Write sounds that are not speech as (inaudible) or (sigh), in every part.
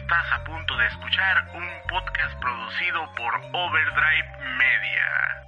Estás a punto de escuchar un podcast producido por Overdrive Media.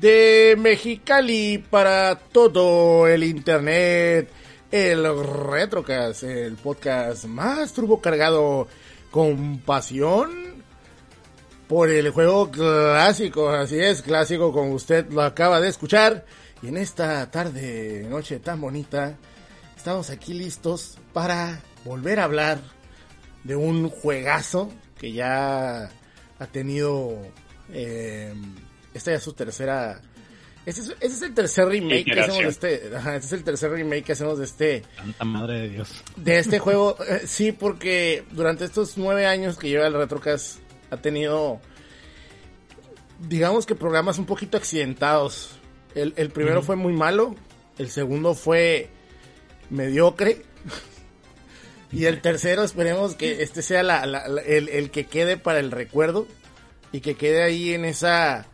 De Mexicali para todo el internet, el Retrocast, el podcast más turbo cargado con pasión por el juego clásico, así es, clásico como usted lo acaba de escuchar. Y en esta tarde, noche tan bonita, estamos aquí listos para volver a hablar de un juegazo que ya ha tenido... Eh, esta ya es su tercera. Ese es, ese es el tercer remake que hacemos de este. Ajá, este es el tercer remake que hacemos de este. Santa madre de Dios. De este juego. Eh, sí, porque durante estos nueve años que lleva el Retrocast ha tenido. Digamos que programas un poquito accidentados. El, el primero fue muy malo. El segundo fue mediocre. (laughs) Y el tercero, esperemos que este sea la, la, la, el, el que quede para el recuerdo. Y que quede ahí en esa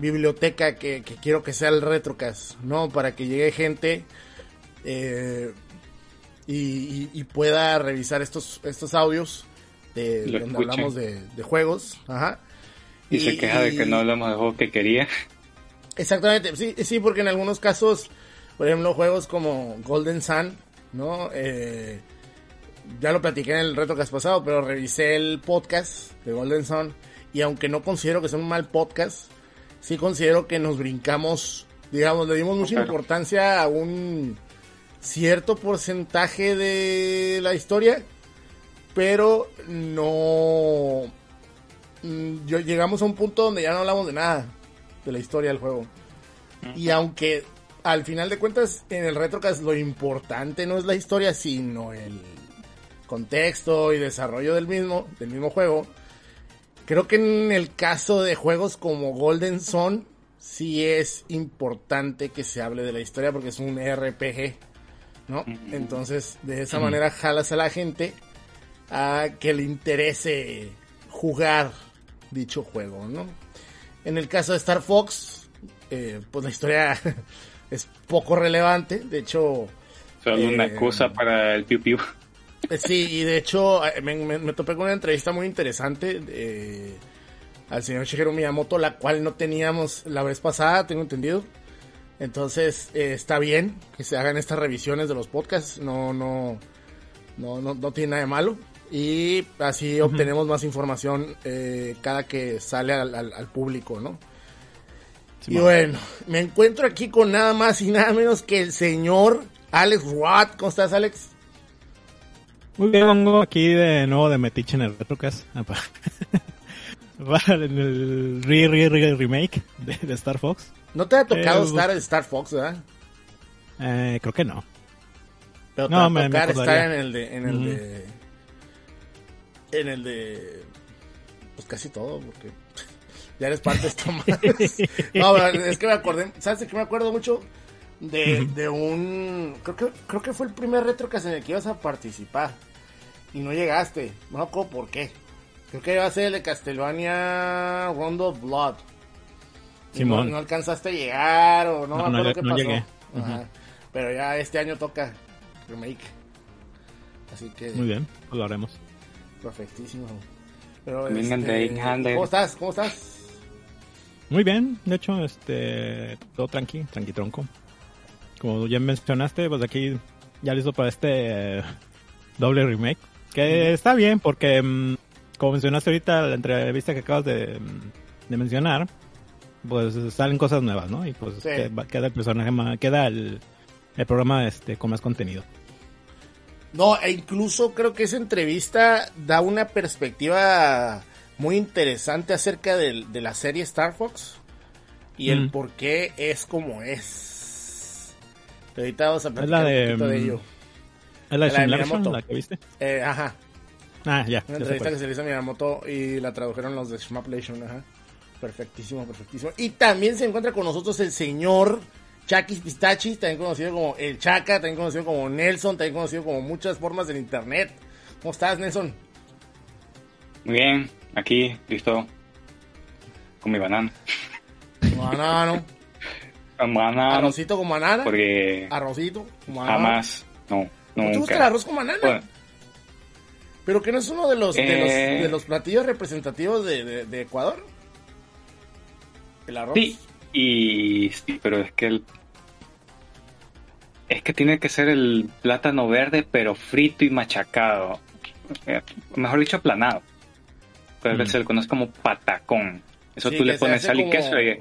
biblioteca que, que, quiero que sea el Retrocast, ¿no? Para que llegue gente eh, y, y, y, pueda revisar estos, estos audios de Lo donde hablamos de, de juegos. Ajá. Y, se queja de que no hablamos de juegos que quería. Exactamente, sí, sí, porque en algunos casos, por ejemplo, juegos como Golden Sun, ¿no? Eh, ya lo platiqué en el Retrocast pasado, pero revisé el podcast de Golden Sun y aunque no considero que sea un mal podcast, sí considero que nos brincamos, digamos, le dimos mucha importancia a un cierto porcentaje de la historia, pero no... mm, Yo, llegamos a un punto donde ya no hablamos de nada de la historia del juego. Y aunque al final de cuentas en el Retrocast lo importante no es la historia, sino el contexto y desarrollo del mismo, del mismo juego, creo que en el caso de juegos como Golden Sun, sí es importante que se hable de la historia porque es un RPG, ¿no? Entonces, de esa manera jalas a la gente a que le interese jugar dicho juego, ¿no? En el caso de Star Fox, eh, pues la historia (laughs) es poco relevante, de hecho... Solo una eh, excusa para el piu piu. Eh, Sí, y de hecho eh, me, me- me topé con una entrevista muy interesante eh, al señor Shigeru Miyamoto, la cual no teníamos la vez pasada, tengo entendido. Entonces eh, está bien que se hagan estas revisiones de los podcasts, no, no, no, no, no tiene nada de malo. Y así obtenemos más información eh, cada que sale al, al- al público, ¿no? y bueno, me encuentro aquí con nada más y nada menos que el señor Alex Watt. ¿Cómo estás, Alex? Muy bien, vengo aquí de nuevo de Metiche en el Retrocast. Ah, (laughs) Para en el re, re, re- remake de, de Star Fox. ¿No te ha tocado Eh, estar en Star Fox, verdad? Eh, creo que no. Pero te No, va a me- me tocar estar en el de, en el de, en el de, pues casi todo, porque (laughs) ya eres parte de esto más. (laughs) No, es que me acordé, ¿sabes de qué me acuerdo mucho? De, de un, creo que, creo que fue el primer retrocast en el que ibas a participar y no llegaste, no me acuerdo por qué. Creo que iba a ser el de Castlevania Rondo of Blood. Y no, Simón. no alcanzaste a llegar o no, No, me no qué no pasó. llegué. Ajá. Pero ya este año toca remake. Así que Muy bien, pues lo haremos. perfectísimo. Pero este. ¿Cómo estás? ¿Cómo estás? Muy bien, de hecho, este, todo tranqui, tranqui tronco. Como ya mencionaste, pues aquí ya listo para este eh, doble remake. Que está bien porque, mm, como mencionaste ahorita la entrevista que acabas de, mm, de mencionar, pues salen cosas nuevas, ¿no? Y pues Sí. queda el personaje más, queda el, el programa este con más contenido. No, e incluso creo que esa entrevista da una perspectiva muy interesante acerca de, la serie Star Fox y el Mm. por qué es como es. Pero ahorita vamos a Es platicar la de, un poquito de ello. ¿Es la de La de la que viste? Eh, ajá, Ah, ya. una ya entrevista que se le hizo a Miyamoto y la tradujeron los de Shmaplation, ajá. Perfectísimo, perfectísimo. Y también se encuentra con nosotros el señor Chakis Pistachis, también conocido como el Chaca, también conocido como Nelson, también conocido como muchas formas del internet. ¿Cómo estás, Nelson? Muy bien, aquí, listo. Con mi banana. Banano. (laughs) Con banana. Arrocito con banana. Porque Arrocito con banana. jamás, no, ¿No te gusta el arroz con banana? Bueno, Pero que no es uno de los, de los, Eh. de los platillos representativos de, de- de Ecuador. El arroz. sí, y sí, pero es que el es que tiene que ser el plátano verde, pero frito y machacado. Eh, Mejor dicho, aplanado. Pero que Mm. se le conoce como patacón. Eso Sí, tú le pones sal y como- queso y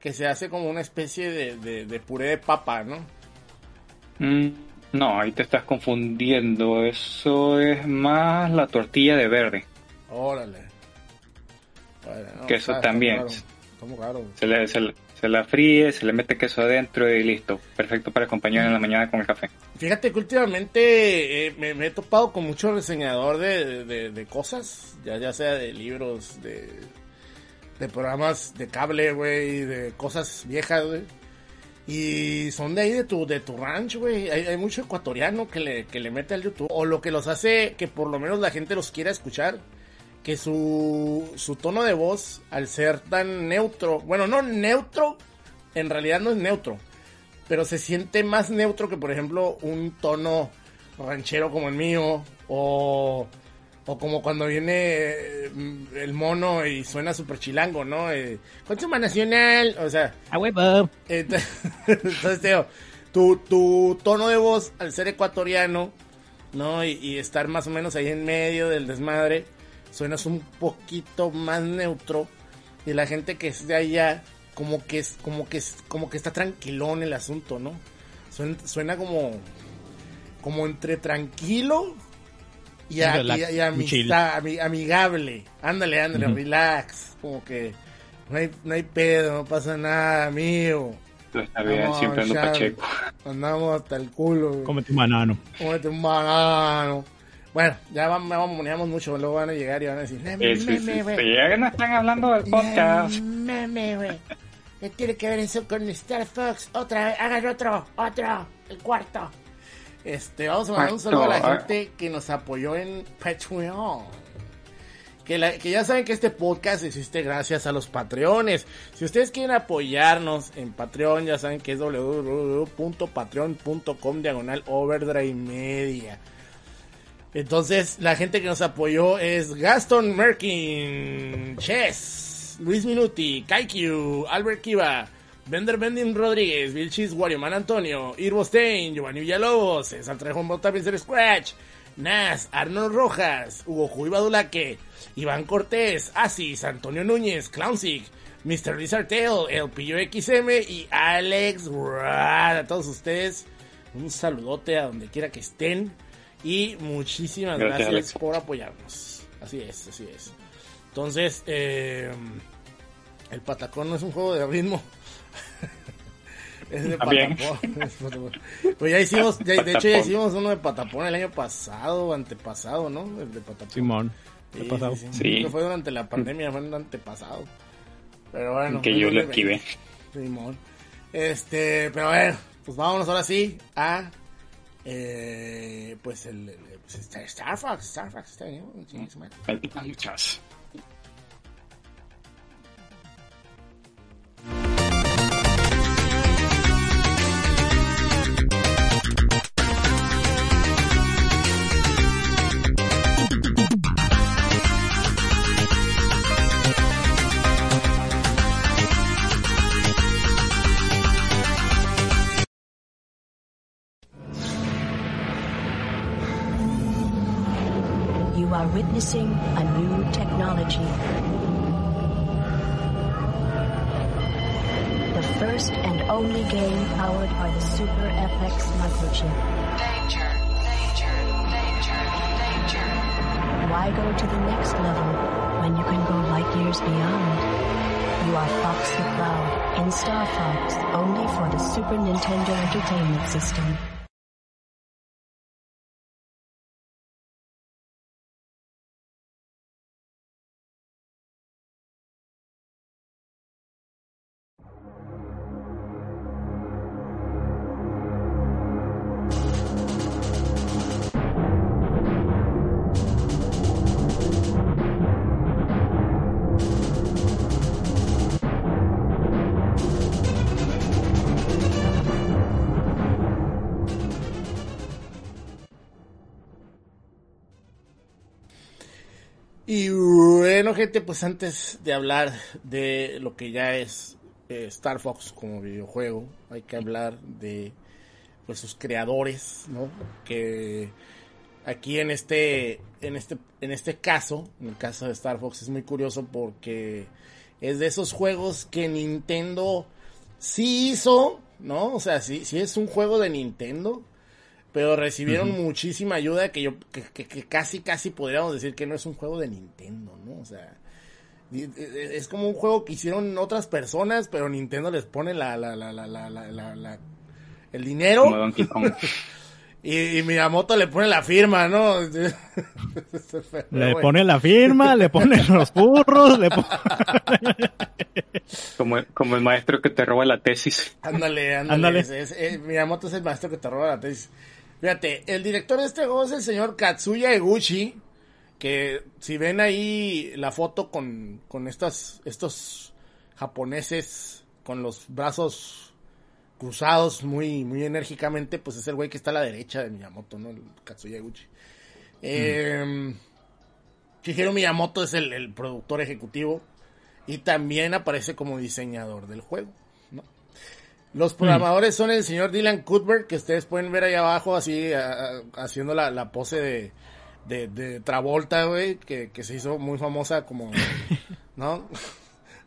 Que se hace como una especie de, de, de puré de papa, ¿no? Mm, no, ahí te estás confundiendo. Eso es más la tortilla de verde. Órale. Bueno, no, Que eso está- está también. muy raro. Se, le, se, le- se la fríe, se le mete queso adentro y listo. Perfecto para acompañar en la mañana con el café. Fíjate que últimamente eh, me, me he topado con mucho reseñador de, de- de cosas, ya, ya sea de libros, de, de programas de cable, güey, de cosas viejas, güey. Y son de ahí de tu, de tu ranch, güey. Hay, mucho ecuatoriano que le, que le mete al YouTube. O lo que los hace que por lo menos la gente los quiera escuchar. Que su, su tono de voz, al ser tan neutro, bueno, no neutro, en realidad no es neutro, pero se siente más neutro que, por ejemplo, un tono ranchero como el mío, o, o como cuando viene eh, el mono y suena super chilango, ¿no? Eh, Consumo Nacional, o sea, ¡Ah, huevo! Ent- (laughs) Entonces, Teo, tu, tu tono de voz, al ser ecuatoriano, ¿no? Y, y estar más o menos ahí en medio del desmadre, suenas un poquito más neutro. Y la gente que es de allá, como que es, como que es, como que está tranquilón el asunto, ¿no? Suena, suena como, como entre tranquilo y, a- y- amistad, ami- amigable. Ándale, ándale, Ujú. relax. Como que no hay, no hay pedo, no pasa nada, amigo. Todo está bien, Vamos, siempre ando Xavi. pacheco. Andamos hasta el culo. güey. Cómete un banano. Cómete un banano. Bueno, ya vamos, vamos mucho, luego van a llegar y van a decir, sí, sí, sí, ya no están hablando del podcast. Meme, güey. ¿Qué tiene que ver eso con Star Fox? Otra vez, hagan otro, otro, el cuarto. Este, vamos a mandar un saludo a la gente que nos apoyó en Patreon. Que, que, ya saben que este podcast existe gracias a los Patreones. Si ustedes quieren apoyarnos en Patreon, ya saben que es www.patreon.com diagonal overdrive media. Entonces, la gente que nos apoyó es Gaston Merkin, Chess, Luis Minuti, Kaikyu, Albert Kiva, Bender Bending Rodríguez, Vilchis Man Antonio, Irvo Stein, Giovanni Villalobos, César Trejón Bota Scratch, Nas, Arnold Rojas, Hugo Juy Badulaque, Iván Cortés, Asis, Antonio Núñez, Clownsic, Mr. Lizard Tail, El Pillo XM y Alex Rad. A todos ustedes, un saludote a donde quiera que estén. Y muchísimas gracias, por apoyarnos. Así es, así es. Entonces, eh, el patacón no es un juego de ritmo. (laughs) es de patapón. (laughs) pues ya hicimos, de hecho ya hicimos uno de patapón el año pasado, antepasado, ¿no? El de patapón. Simón. Sí, pasado. Sí, No fue durante la pandemia, fue el antepasado. Pero bueno. Que yo lo esquivé. Simón. Este, pero bueno, pues vámonos ahora sí a eh, pues el, el pues Star Fox, Star Fox está bien, muchas. Witnessing a new technology. The first and only game powered by the Super FX microchip. Danger, danger, danger, danger. Why go to the next level when you can go light years beyond? You are Fox the Cloud in Star Fox, only for the Super Nintendo Entertainment System. Gente, pues antes de hablar de lo que ya es eh, Star Fox como videojuego, hay que hablar de pues sus creadores, ¿no? Que aquí en este en este en este caso, en el caso de Star Fox es muy curioso porque es de esos juegos que Nintendo sí hizo, ¿no? O sea, sí, sí es un juego de Nintendo, pero recibieron muchísima ayuda que yo que, casi casi podríamos decir que no es un juego de Nintendo, ¿no? O sea, es como un juego que hicieron otras personas, pero Nintendo les pone la, la, la, la, la, la el dinero. (laughs) y, y, Miyamoto le pone la firma, ¿no? (laughs) le pone la firma, le pone los burros, le pone... como, como el maestro que te roba la tesis. Ándale, ándale. Miyamoto es el maestro que te roba la tesis. Fíjate, el director de este juego es el señor Katsuya Eguchi, que si ven ahí la foto con, con estas, estos japoneses con los brazos cruzados muy, muy enérgicamente, pues es el güey que está a la derecha de Miyamoto, ¿no? El Katsuya Eguchi. Eh, Shigeru Miyamoto es el, el, productor ejecutivo y también aparece como diseñador del juego. Los programadores son el señor Dylan Cuthbert, que ustedes pueden ver ahí abajo, así haciendo la, pose de, de, Travolta, güey, que, se hizo muy famosa como, (laughs) ¿no?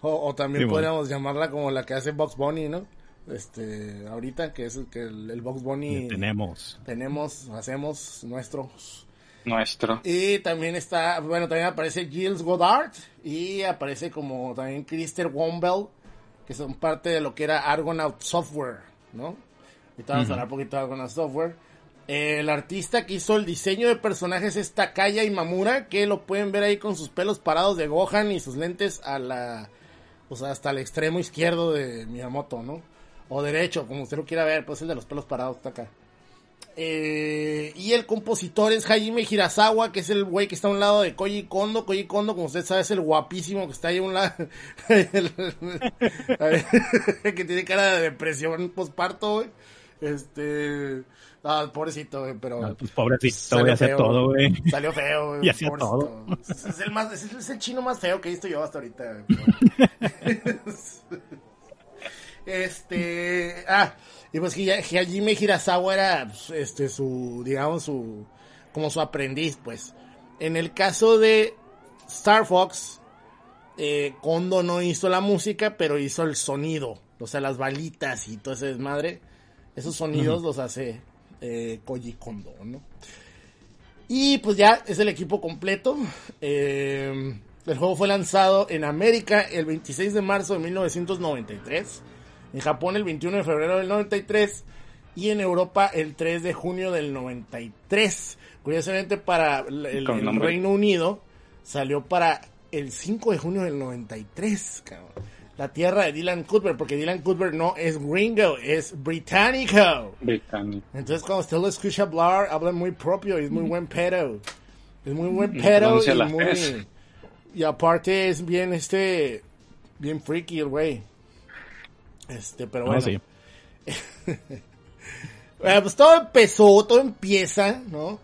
O, también podríamos llamarla como la que hace Box Bunny, ¿no? Este, ahorita, que es el, que el, Box Bunny. Tenemos. Tenemos, hacemos nuestros. Nuestro. Y también está, bueno, también aparece Gilles Goddard y aparece como también Christer Wombell que son parte de lo que era Argonaut Software, ¿no? Ahorita vamos a hablar un poquito de Argonaut Software. El artista que hizo el diseño de personajes es Takaya Imamura, que lo pueden ver ahí con sus pelos parados de Gohan y sus lentes a la, o sea, hasta el extremo izquierdo de Miyamoto, ¿no? O derecho, como usted lo quiera ver, pues el de los pelos parados está acá. Eh, y el compositor es Hajime Hirasawa, que es el güey que está a un lado de Koji Kondo. Koji Kondo, como usted sabe, es el guapísimo que está ahí a un lado. (laughs) (laughs) que tiene cara de depresión postparto, güey. Este. Ah, pobrecito, güey, pero. Pues pobrecito, todo, güey. Salió feo, (laughs) güey. Y hacía todo. Es, el más, es, el chino más feo que he visto yo hasta ahorita. güey, este. Ah, y pues Hajime Hirasawa era, pues, este, su, digamos, su. Como su aprendiz, pues. En el caso de Star Fox, eh, Kondo no hizo la música, pero hizo el sonido. O sea, las balitas y todo ese desmadre. Esos sonidos los hace eh, Koji Kondo, ¿no? Y pues ya es el equipo completo. Eh, el juego fue lanzado en América el 26 de marzo de 1993. En Japón el 21 de febrero del 93. Y en Europa el 3 de junio del 93. Curiosamente para el. Reino Unido salió para el 5 de junio del 93. cabrón. La tierra de Dylan Cuthbert, porque Dylan Cuthbert no es gringo, es británico. Británico. Entonces cuando usted lo escucha hablar, habla muy propio, es muy buen pedo. Es muy buen pedo y muy... Y aparte es bien, este... Bien freaky el güey. Este, pero No, bueno. sí. (laughs) Bueno, pues todo empezó, todo empieza, ¿no?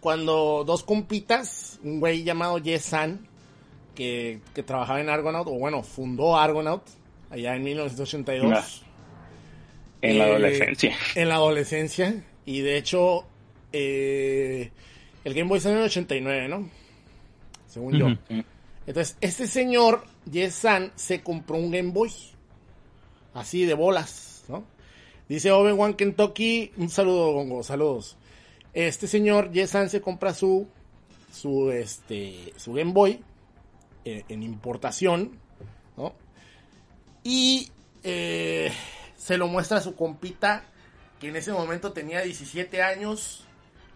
Cuando dos compitas, un güey llamado Yesan, que, que trabajaba en Argonaut, o bueno, fundó Argonaut, allá en 1982. Ah. En la Eh, adolescencia. En la adolescencia. Y de hecho, eh, el Game Boy salió en el 89, ¿no? Según yo. Ujú. Entonces, este señor, Yesan, se compró un Game Boy. Así de bolas, ¿no? Dice Owen Kentucky, un saludo, Gongo, saludos. Este señor, Yesan, se compra su, su, este, su Game Boy eh, en importación, ¿no? Y eh, se lo muestra a su compita, que en ese momento tenía 17 años,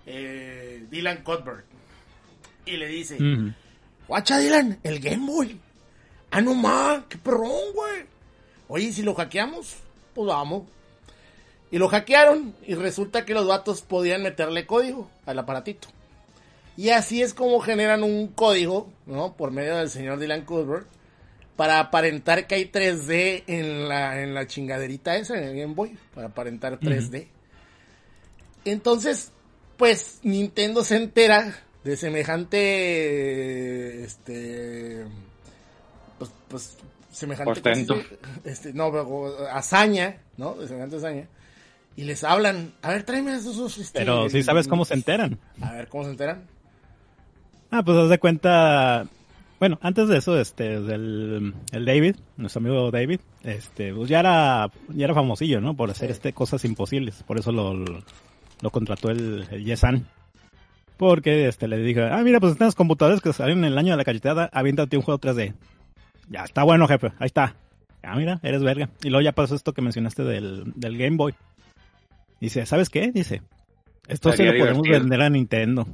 eh, Dylan Cuthbert. Y le dice, guacha Dylan, el Game Boy. Ah, no más, qué perrón, güey. Oye, ¿y si lo hackeamos, pues vamos. Y lo hackearon y resulta que los vatos podían meterle código al aparatito. Y así es como generan un código, ¿no? Por medio del señor Dylan Cuthbert para aparentar que hay 3D en la, en la chingaderita esa, en el Game Boy, para aparentar 3D. Entonces, pues Nintendo se entera de semejante, este, pues, pues semejante este, no, pero, hazaña, ¿no? De semejante hazaña. Y les hablan, a ver, tráeme esos, este, Pero sí sabes cómo se enteran. A ver, ¿cómo se enteran? Ah, pues haz de cuenta. Bueno, antes de eso, este, el, el David, nuestro amigo David, este, pues ya era, ya era famosillo, ¿no? Por hacer Sí. este cosas imposibles. Por eso lo, lo contrató el, el Yesan. Porque este le dije, ah, mira, pues están los computadores que salieron en el año de la cachetada, aviéntate un juego 3D. Ya, está bueno, jefe, ahí está. Ah, mira, eres verga. Y luego ya pasó esto que mencionaste del, del Game Boy. Dice, ¿sabes qué? Dice, esto se Estaría lo podemos divertido. vender a Nintendo.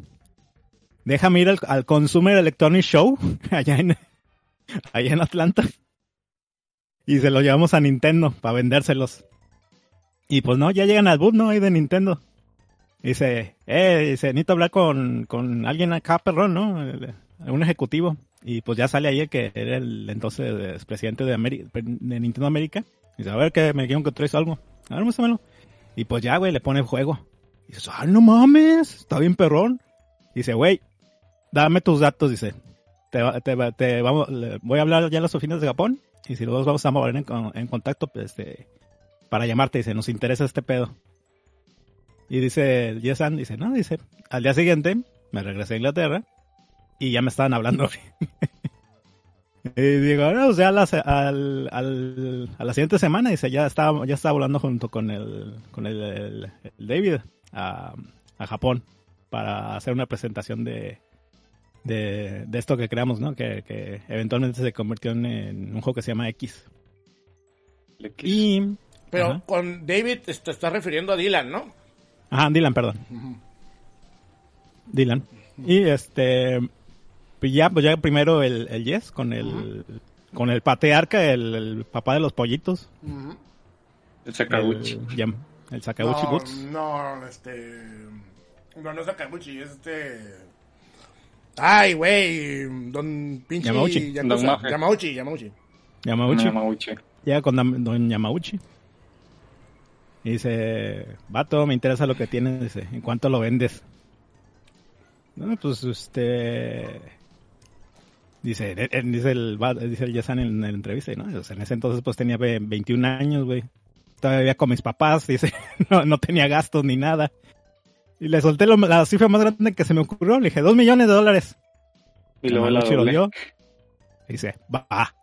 Déjame ir al, al Consumer Electronic Show, (laughs) allá en, allá en Atlanta. Y se lo llevamos a Nintendo para vendérselos. Y pues no, ya llegan al booth, ¿no? Ahí de Nintendo. Dice, eh, dice, necesito hablar con, con alguien acá, perrón, ¿no? Un ejecutivo. Y pues ya sale ahí que era el entonces presidente de, Nintendo América. Dice, a ver, que me dijeron que traes algo. A ver, muéstramelo. Y pues ya, güey, le pone el juego. Y dice, ah, no mames, está bien perrón. Dice, güey, dame tus datos, dice. Te, te, te vamos, voy a hablar ya a las oficinas de Japón. Y si los vamos a mover en, en contacto, pues, este, para llamarte, dice, nos interesa este pedo. Y dice, Yesan, dice, no, dice, al día siguiente me regresé a Inglaterra y ya me estaban hablando. (laughs) y digo, no, o sea, a la, se- al, al- a la siguiente semana, dice, ya estaba, ya estaba volando junto con el, con el, el- el David a, a Japón para hacer una presentación de, de, de esto que creamos, ¿no? Que, que eventualmente se convirtió en, en un juego que se llama X. Y... Pero Ajá. con David te te estás refiriendo a Dylan, ¿no? Ajá, Dylan, perdón. Dylan. Y este. Pues ya, pues ya primero el, el Yes con el. Con el patriarca, el, el papá de los pollitos. El Sakaguchi. El, el Sakaguchi no, Boots. no, este. No, no es Sakaguchi, es este. Ay, güey. Don pinche. Yamauchi. Don. Yamauchi, Yamauchi. Yamauchi. Yamauchi. Llega con Don Yamauchi. Y dice, vato, me interesa lo que tienes. Dice, ¿en cuánto lo vendes? No, pues, este... Dice, eh, eh, dice el, dice el Yesan en, la entrevista, ¿no? O sea, en ese entonces pues tenía ve- 21 años, güey. Todavía vivía con mis papás, (laughs) dice, no, no tenía gastos ni nada. Y le solté lo- la cifra más grande que se me ocurrió, le dije, dos millones de dólares. Y luego la lo dio. Y dice, va,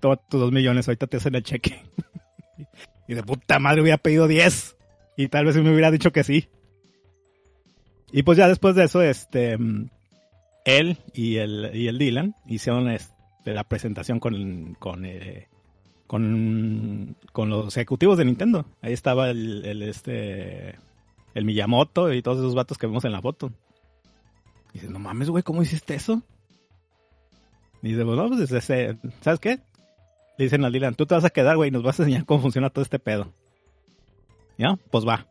toma tus dos millones, ahorita te hacen el cheque. (laughs) y de puta madre hubiera pedido 10. Y tal vez me hubiera dicho que sí. Y pues ya después de eso, este, mm, él y el, y el Dylan hicieron este, la presentación con, eh, con, con los ejecutivos de Nintendo. Ahí estaba el, este, el Miyamoto y todos esos vatos que vemos en la foto. Y no mames, güey, ¿cómo hiciste eso? Y dice, bueno, pues ese, ¿sabes qué? Le dicen al Dylan, tú te vas a quedar, güey, y nos vas a enseñar cómo funciona todo este pedo. ¿Ya? Pues va.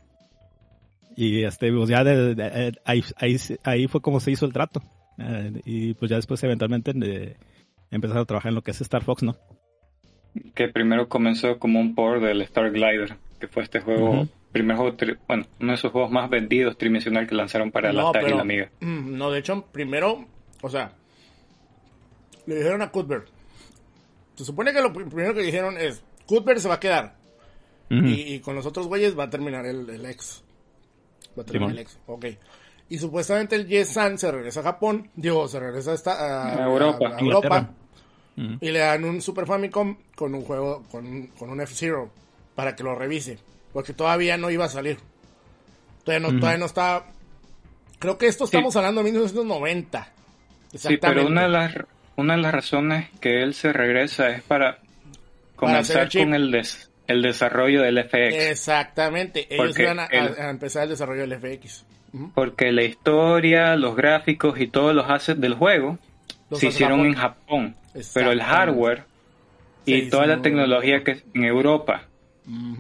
Y este, pues ya de- ahí, ahí, ahí fue como se hizo el trato. Eh, y pues ya después eventualmente eh, empezaron a trabajar en lo que es Star Fox, ¿no? Que primero comenzó como un port del Star Glider, que fue este juego, primer juego, tri- bueno, uno de esos juegos más vendidos tridimensional que lanzaron para la Atari y la Amiga. mm, No, de hecho, primero, o sea, le dijeron a Cuthbert. Se supone que lo pr- primero que dijeron es: Cuthbert se va a quedar. Y, y con los otros güeyes va a terminar el, el ex. Va a terminar Simón. el ex, ok. Y supuestamente el Yes-San se regresa a Japón. Digo, se regresa a, esta, a, A Europa. a- a Inglaterra. Europa. Y le dan un Super Famicom con un juego, con, un- con un F-Zero. Para que lo revise. Porque todavía no iba a salir. Todavía no, todavía no estaba. Creo que esto estamos hablando de 1990. Sí, pero una de las una de las razones que él se regresa es para Para hacer el comenzar con el des- el desarrollo del FX. Exactamente. Ellos iban a, a- el- a empezar el desarrollo del FX. Porque la historia, los gráficos y todos los assets del juego Los se hicieron Japón. en Japón. Pero el hardware Se y hizo toda la tecnología que es en Europa.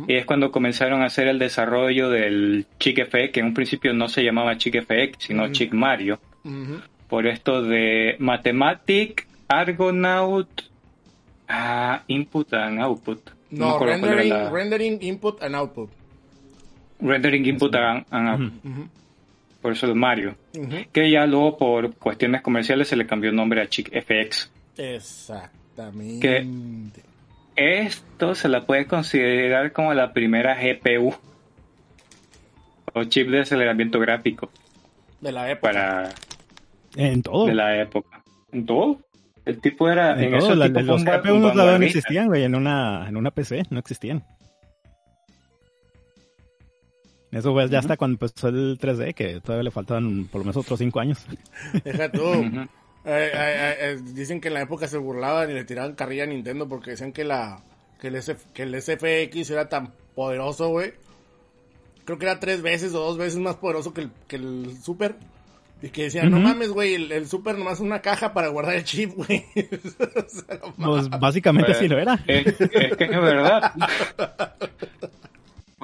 Y es cuando comenzaron a hacer el desarrollo del Chic FX, que en un principio no se llamaba Chic FX, sino Ujú. Chic Mario. Por esto de Mathematic, Argonaut, ah, Input and Output. No, rendering, la- rendering, input and output. Rendering Input and, and Output. Por eso el Mario. Que ya luego por cuestiones comerciales se le cambió el nombre a Chic FX. Exactamente. Esto se la puede considerar como la primera GPU o chip de aceleramiento gráfico De la época. para En todo. de la época. ¿En todo? El tipo era En en, todo. ese La- tipo los verdad no existían, güey, en una, en una PC, no existían. Eso fue ya hasta cuando empezó el 3D, que todavía le faltaban por lo menos otros 5 años. (laughs) Deja tú. Eh, eh, eh, dicen que en la época se burlaban y le tiraban carrilla a Nintendo porque decían que la que el, SF que el SFX era tan poderoso, güey. Creo que era tres veces o dos veces más poderoso que el, que el Super. Y que decían, no mames, güey, el, el Super nomás es una caja para guardar el chip, güey. (laughs) O sea, no Pues básicamente Pues, sí lo era. Es, es que es verdad. (laughs)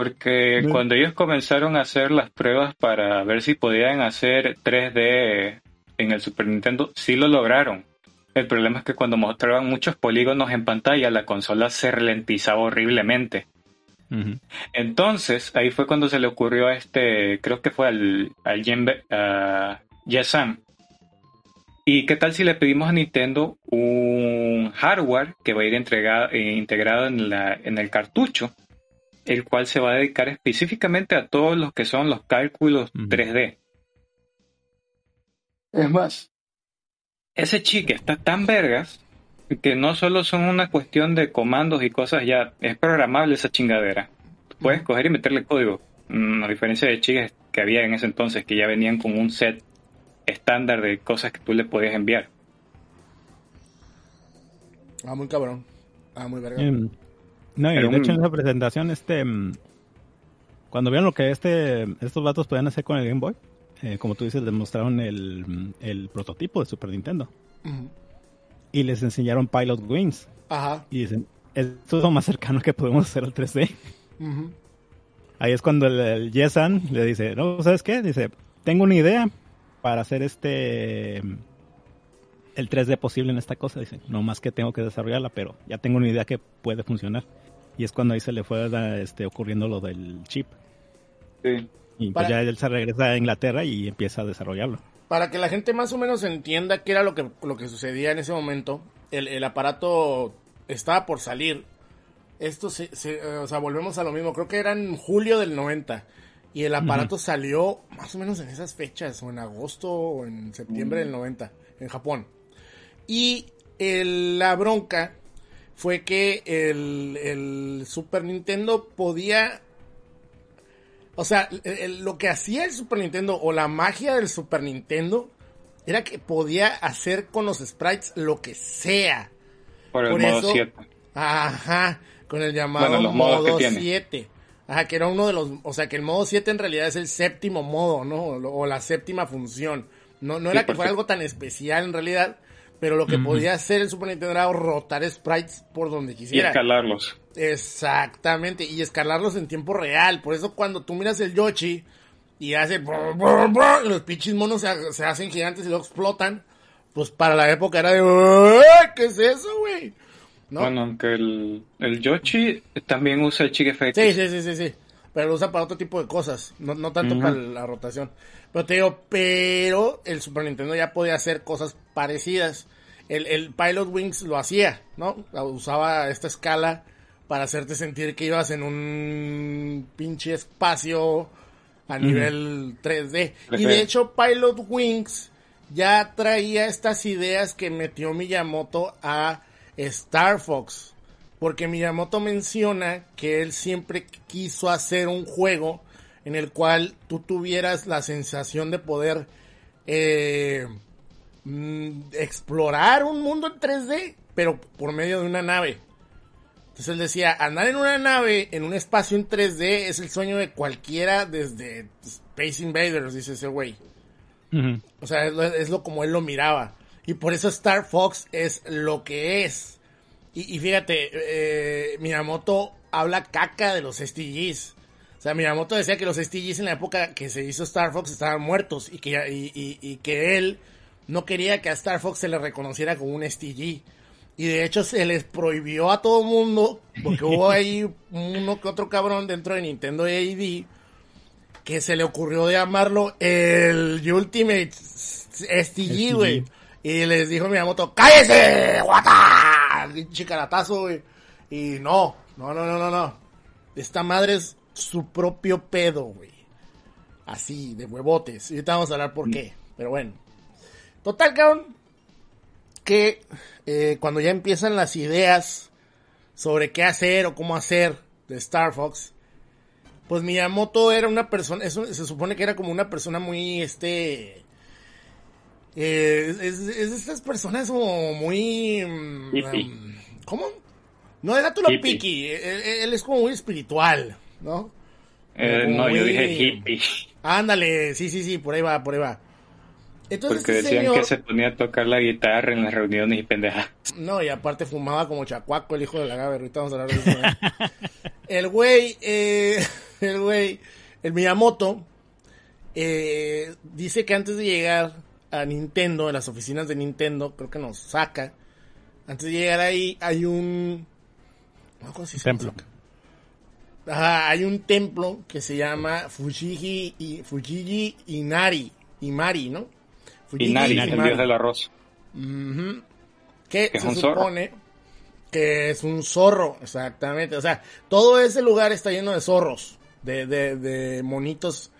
Porque cuando ellos comenzaron a hacer las pruebas para ver si podían hacer 3D en el Super Nintendo, sí lo lograron. El problema es que cuando mostraban muchos polígonos en pantalla, la consola se ralentizaba horriblemente. Entonces, ahí fue cuando se le ocurrió a este, creo que fue al, al Yesan. ¿Y qué tal si le pedimos a Nintendo un hardware que va a ir entregado, eh, integrado en, la, en el cartucho, el cual se va a dedicar específicamente a todos los que son los cálculos Ujú. 3D? Es más, ese chique está tan vergas que no solo son una cuestión de comandos y cosas ya, es programable esa chingadera. Tú Puedes coger y meterle código. Mm, a diferencia de chiques que había en ese entonces que ya venían con un set estándar de cosas que tú le podías enviar. Ah, muy cabrón. Ah, muy verga. Em, No, y de hecho en esa presentación, este. mm, Cuando vieron lo que este, estos vatos podían hacer con el Game Boy, eh, como tú dices, les mostraron el, el prototipo de Super Nintendo. Y les enseñaron Pilot Wings. Ajá. Y dicen, esto es lo más cercano que podemos hacer al 3D. Ujú. Ahí es cuando el, el Yesan le dice, no, ¿sabes qué? Dice, tengo una idea para hacer este el 3D posible en esta cosa. Dice, no más que tengo que desarrollarla, pero ya tengo una idea que puede funcionar. Y es cuando ahí se le fue da- este, ocurriendo lo del chip. Sí. Y pues Para- ya él se regresa a Inglaterra y empieza a desarrollarlo. Para que la gente más o menos entienda qué era lo que, lo que sucedía en ese momento, el, el aparato estaba por salir. Esto se, se- o sea, volvemos a lo mismo, creo que era en julio del 90. Y el aparato salió más o menos en esas fechas, o en agosto o en septiembre del 90, en Japón. Y el- la bronca fue que el, el Super Nintendo podía o sea, lo que hacía el Super Nintendo o la magia del Super Nintendo era que podía hacer con los sprites lo que sea. Por el Por modo eso- 7. Ajá, con el llamado Bueno, los modos modo que tiene. 7. Ajá, que era uno de los, o sea, que el modo 7 en realidad es el séptimo modo, ¿no? O, la séptima función. No, no Sí, era que fuera algo tan especial en realidad, pero lo que podía hacer el Super Nintendo era rotar sprites por donde Y quisiera. escalarlos. Exactamente, y escalarlos en tiempo real. Por eso cuando tú miras el Yoshi y hace... brr, brr, brr, y los pinches monos se, ha- se hacen gigantes y luego explotan, pues para la época era de... "Uy, ¿Qué es eso, güey? ¿No? Bueno, aunque el, el Yoshi también usa el Chick FX. Sí, sí, sí, sí, sí. Pero lo usa para otro tipo de cosas, no, no tanto para la rotación. Pero te digo, pero el Super Nintendo ya podía hacer cosas parecidas. El, el Pilot Wings lo hacía, ¿no? Usaba esta escala para hacerte sentir que ibas en un pinche espacio a nivel 3D. Y de hecho, Pilot Wings ya traía estas ideas que metió Miyamoto a Star Fox. Porque Miyamoto menciona que él siempre quiso hacer un juego en el cual tú tuvieras la sensación de poder eh, mm, explorar un mundo en 3D, pero por medio de una nave. Entonces él decía, andar en una nave en un espacio en 3D es el sueño de cualquiera desde Space Invaders, dice ese güey. O sea, es lo, es lo como él lo miraba. Y por eso Star Fox es lo que es. Y, y fíjate, eh, Miyamoto habla caca de los STGs. O sea, Miyamoto decía que los STGs en la época que se hizo Star Fox estaban muertos y que, y, y- y que él no quería que a Star Fox se le reconociera como un STG. Y de hecho se les prohibió a todo mundo, porque hubo (laughs) ahí uno que otro cabrón dentro de Nintendo AD que se le ocurrió llamarlo el Ultimate STG, güey. Y les dijo Miyamoto, ¡cállese, guata! Pinche caratazo, güey. Y no, no, no, no, no, no. Esta madre es su propio pedo, güey. Así, de huevotes. Y ahorita vamos a hablar por qué. Pero bueno. Total, cabrón. Que eh, cuando ya empiezan las ideas sobre qué hacer o cómo hacer de Star Fox, pues Miyamoto era una persona, se supone que era como una persona muy, este, eh, es, es de estas personas como muy, mm, um, ¿cómo? No, era tú lo piqui, él, él es como muy espiritual, ¿no? Eh, no, yo dije hippie. Ándale, sí, sí, sí, por ahí va, por ahí va. Entonces, Porque este decían señor- que se ponía a tocar la guitarra en las reuniones y pendejas. (laughs) No, y aparte fumaba como chacuaco el hijo de la Gabe. Ahorita vamos a hablar de eso. ¿eh? (laughs) el güey, eh, (laughs) el güey, el Miyamoto, eh, dice que antes de llegar a Nintendo, en las oficinas de Nintendo, creo que nos saca, antes de llegar ahí hay un... no, ¿cómo se dice? Templo. Ajá, hay un templo que se llama Fujiji, y, Fujiji Inari, Imari, ¿no? Fujiji Inari, el Imari. dios del arroz. Que se un zorro. supone que es un zorro, exactamente. O sea, todo ese lugar está lleno de zorros, de, de, de monitos,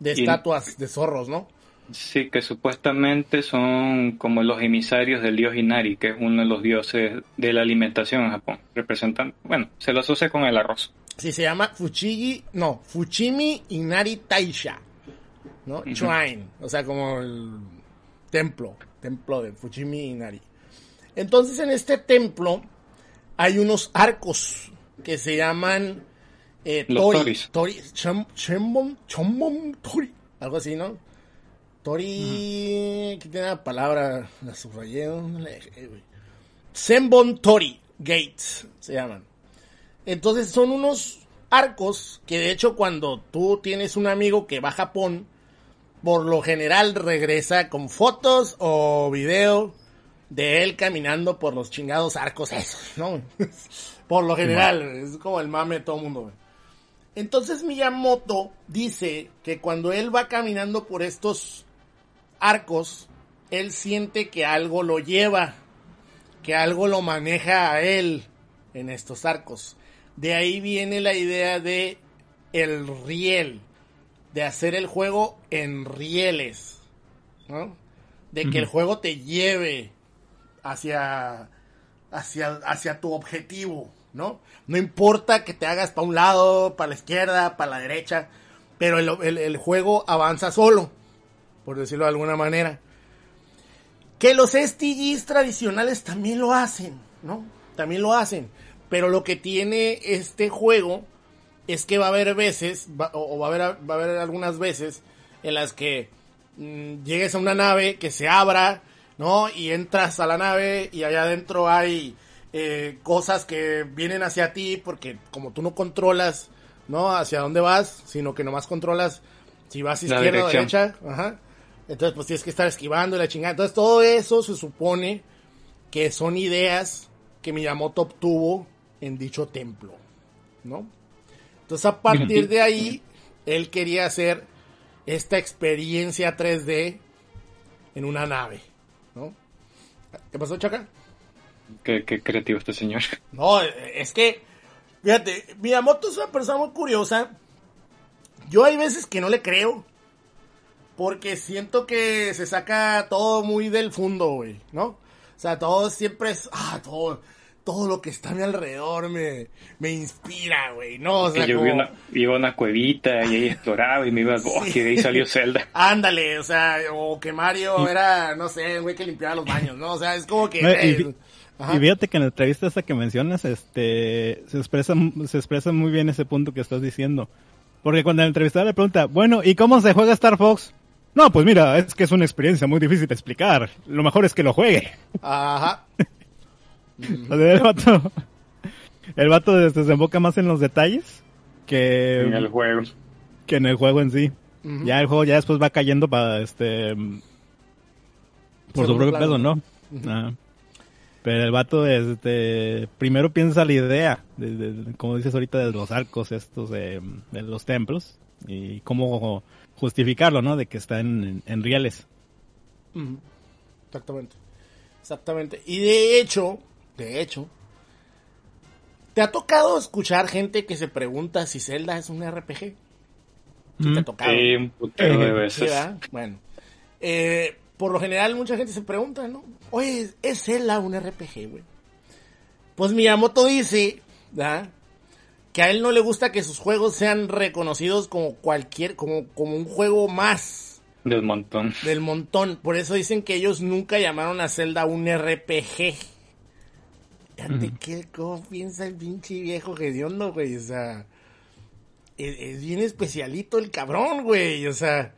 de estatuas de zorros, ¿no? Sí, que supuestamente son como los emisarios del dios Inari, que es uno de los dioses de la alimentación en Japón. Representan, bueno, se lo asocia con el arroz. Sí, se llama Fuchigi, no, Fuchimi Inari Taisha, ¿no? Shrine, o sea, como el templo, templo de Fuchimi Inari. Entonces, en este templo hay unos arcos que se llaman Eh, Los Tori, Toris. Tori, Chom- Chombon, Chombon Tori, algo así, ¿no? Tori, ¿qué tiene la palabra? La subrayé, ¿dónde la dejé, güey? Senbon Tori Gates se llaman. Entonces son unos arcos que de hecho cuando tú tienes un amigo que va a Japón, por lo general regresa con fotos o video de él caminando por los chingados arcos esos, ¿no? (laughs) por lo general, es como el mame de todo el mundo. güey. Entonces Miyamoto dice que cuando él va caminando por estos arcos, él siente que algo lo lleva, que algo lo maneja a él en estos arcos. De ahí viene la idea de el riel, de hacer el juego en rieles, ¿no? De que el juego te lleve hacia, hacia, hacia tu objetivo, ¿no? No importa que te hagas para un lado, para la izquierda, para la derecha, pero el, el- el juego avanza solo, por decirlo de alguna manera. Que los STGs tradicionales también lo hacen, ¿no? También lo hacen. Pero lo que tiene este juego es que va a haber veces, va- o va a haber, va a haber algunas veces en las que mm, llegues a una nave que se abra, ¿no? Y entras a la nave y allá adentro hay eh, cosas que vienen hacia ti porque como tú no controlas, ¿no? Hacia dónde vas, sino que nomás controlas si vas izquierda o derecha, ajá. Entonces pues tienes que estar esquivando y la chingada. Entonces todo eso se supone que son ideas que Miyamoto obtuvo en dicho templo, ¿no? Entonces a partir de ahí, él quería hacer esta experiencia 3D en una nave, ¿no? ¿Qué pasó, Chaca? Qué, qué creativo este señor. (laughs) No, es que, fíjate, Miyamoto es una persona muy curiosa. Yo hay veces que no le creo. Porque siento que se saca todo muy del fondo, güey, ¿no? O sea, todo siempre es, ah, todo, todo lo que está a mi alrededor me, me inspira, güey, ¿no? O sea, yo como- vi una, iba a una cuevita y ahí exploraba y me iba al bosque y de ahí salió Zelda. (laughs) Ándale, o sea, o que Mario era, no sé, un güey que limpiaba los baños, ¿no? O sea, es como que... No, y, eh, y fíjate que en la entrevista esta que mencionas, este, se expresa, se expresa muy bien ese punto que estás diciendo. Porque cuando el entrevistador le pregunta, bueno, ¿y cómo se juega Star Fox? No, pues mira, es que es una experiencia muy difícil de explicar. Lo mejor es que lo juegue. Ajá. (laughs) O sea, el vato, el vato se desemboca más en los detalles que en el juego. que en el juego en sí. Ya el juego ya después va cayendo para este por su propio plano. peso, ¿no? Ajá. Pero el vato este primero piensa la idea, de, de- de- como dices ahorita, de los arcos estos de, de los templos y cómo justificarlo, ¿no? De que está en, en. Ujú. Exactamente. Exactamente. Y de hecho, de hecho, ¿te ha tocado escuchar gente que se pregunta si Zelda es un RPG? Sí, te ha Mm. tocado. Sí, un putero de veces. ¿verdad? Bueno. Eh, por lo general mucha gente se pregunta, ¿no? Oye, ¿es Zelda un RPG, güey? Pues Miyamoto dice, ¿verdad? Que a él no le gusta que sus juegos sean reconocidos como cualquier, como, como un juego más Del montón. del montón. Por eso dicen que ellos nunca llamaron a Zelda un RPG. Fíjate qué, cómo piensa el pinche viejo hediondo, güey. O sea, es, es bien especialito el cabrón, güey. O sea,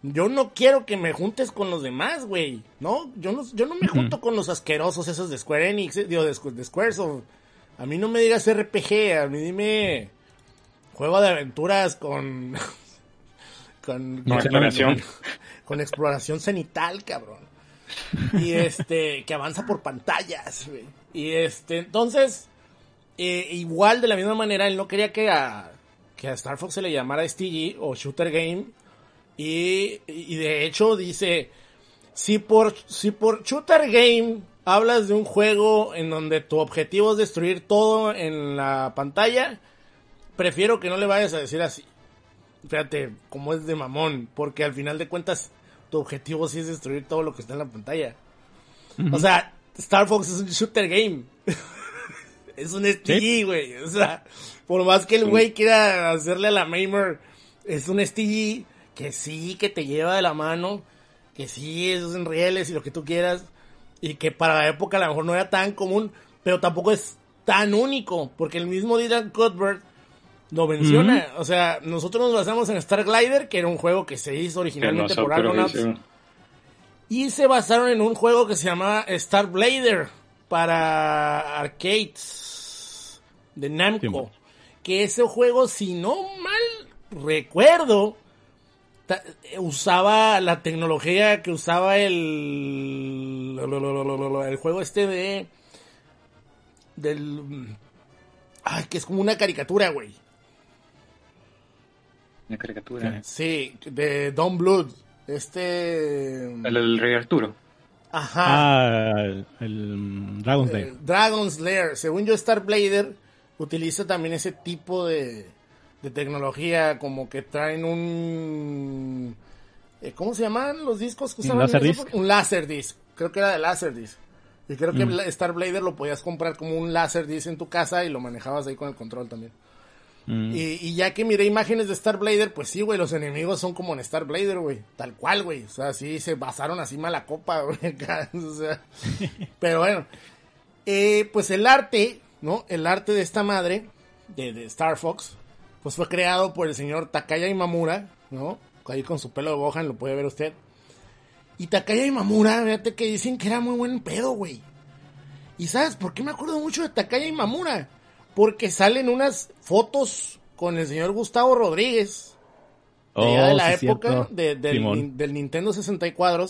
yo no quiero que me juntes con los demás, güey. No, yo no, yo no me junto con los asquerosos esos de Square Enix, eh, digo, de, de Squaresoft. A mí no me digas RPG, a mí dime juego de aventuras con... (laughs) con, exploración. (laughs) con exploración cenital, cabrón. Y este, que avanza por pantallas, güey. Y este, entonces, eh, igual de la misma manera, él no quería que a, que a Star Fox se le llamara STG o Shooter Game. Y, y de hecho dice, si por, si por Shooter Game hablas de un juego en donde tu objetivo es destruir todo en la pantalla, prefiero que no le vayas a decir así. Fíjate, como es de mamón, porque al final de cuentas tu objetivo sí es destruir todo lo que está en la pantalla. O sea, Star Fox es un shooter game. (laughs) es un STG, güey. O sea, por más que el güey quiera hacerle a la Mamer, es un STG que sí, que te lleva de la mano, que sí, es en rieles y lo que tú quieras, y que para la época a lo mejor no era tan común, pero tampoco es tan único, porque el mismo Dylan Cuthbert lo menciona. O sea, nosotros nos basamos en Star Glider, que era un juego que se hizo originalmente por Argonauts. Y se basaron en un juego que se llama Star Blader para arcades de Namco. Que ese juego, si no mal recuerdo, usaba la tecnología que usaba el el juego este de del ay que es como una caricatura güey Una caricatura. sí de Don Blood este El, el Rey Arturo. ajá Ah, el, el Dragon's Lair. Eh, Dragon's Lair. Según yo, Star Blader utiliza también ese tipo de, de tecnología, como que traen un... eh, ¿Cómo se llaman los discos que ¿Un usaban? Laserdisc? Un Laserdisc. Creo que era de Laserdisc. Y creo que Mm. Star Blader lo podías comprar como un Laserdisc en tu casa y lo manejabas ahí con el control también. Mm. Y, y ya que miré imágenes de Star Blader, pues sí, güey, los enemigos son como en Star Blader, güey. Tal cual, güey. O sea, sí, se basaron así mala copa, (laughs) güey. o sea. (laughs) Pero bueno. Eh, pues el arte, ¿no? El arte de esta madre, de, de Star Fox, pues fue creado por el señor Takaya Imamura, ¿no? Ahí con su pelo de Gohan, lo puede ver usted. Y Takaya Imamura, fíjate que dicen que era muy buen pedo, güey. ¿Y sabes por qué me acuerdo mucho de Takaya Imamura? Porque salen unas fotos con el señor Gustavo Rodríguez. de allá de Oh, la sí, época de- del, del Nintendo 64.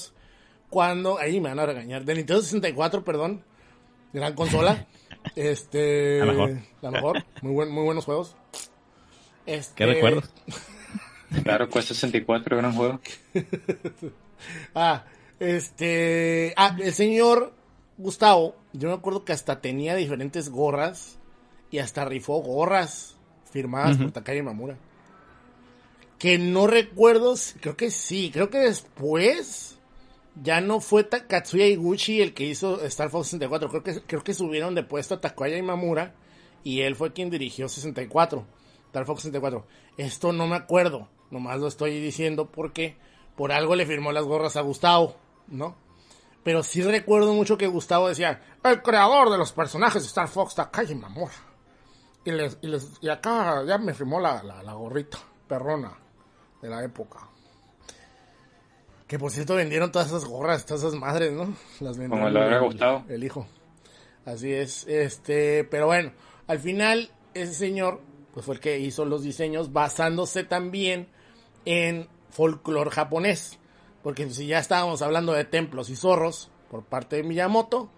Cuando. Ahí me van a regañar. Del Nintendo 64, perdón. Gran consola. (laughs) este. La mejor. La mejor. Muy, buen, muy buenos juegos. Este, ¿Qué recuerdos? (laughs) Claro, Quest 64, gran juego. (laughs) Ah, este. Ah, el señor Gustavo, yo me acuerdo que hasta tenía diferentes gorras y hasta rifó gorras firmadas por Takaya Mamura. Que no recuerdo, creo que sí, creo que después ya no fue Katsuya Iguchi el que hizo Star Fox 64. Creo que, creo que subieron de puesto a Takaya Imamura y él fue quien dirigió 64. Star Fox 64. Esto no me acuerdo, nomás lo estoy diciendo porque por algo le firmó las gorras a Gustavo, ¿no? Pero sí recuerdo mucho que Gustavo decía, el creador de los personajes de Star Fox, Takaya Imamura. Y, les, y, les- y acá ya me firmó la, la, la gorrita perrona de la época. Que por cierto vendieron todas esas gorras, todas esas madres, ¿no? Las vendió Como le hubiera el- gustado. El hijo. Así es. Este, pero bueno, al final ese señor pues fue el que hizo los diseños basándose también en folclore japonés. Porque si ya estábamos hablando de templos y zorros por parte de Miyamoto,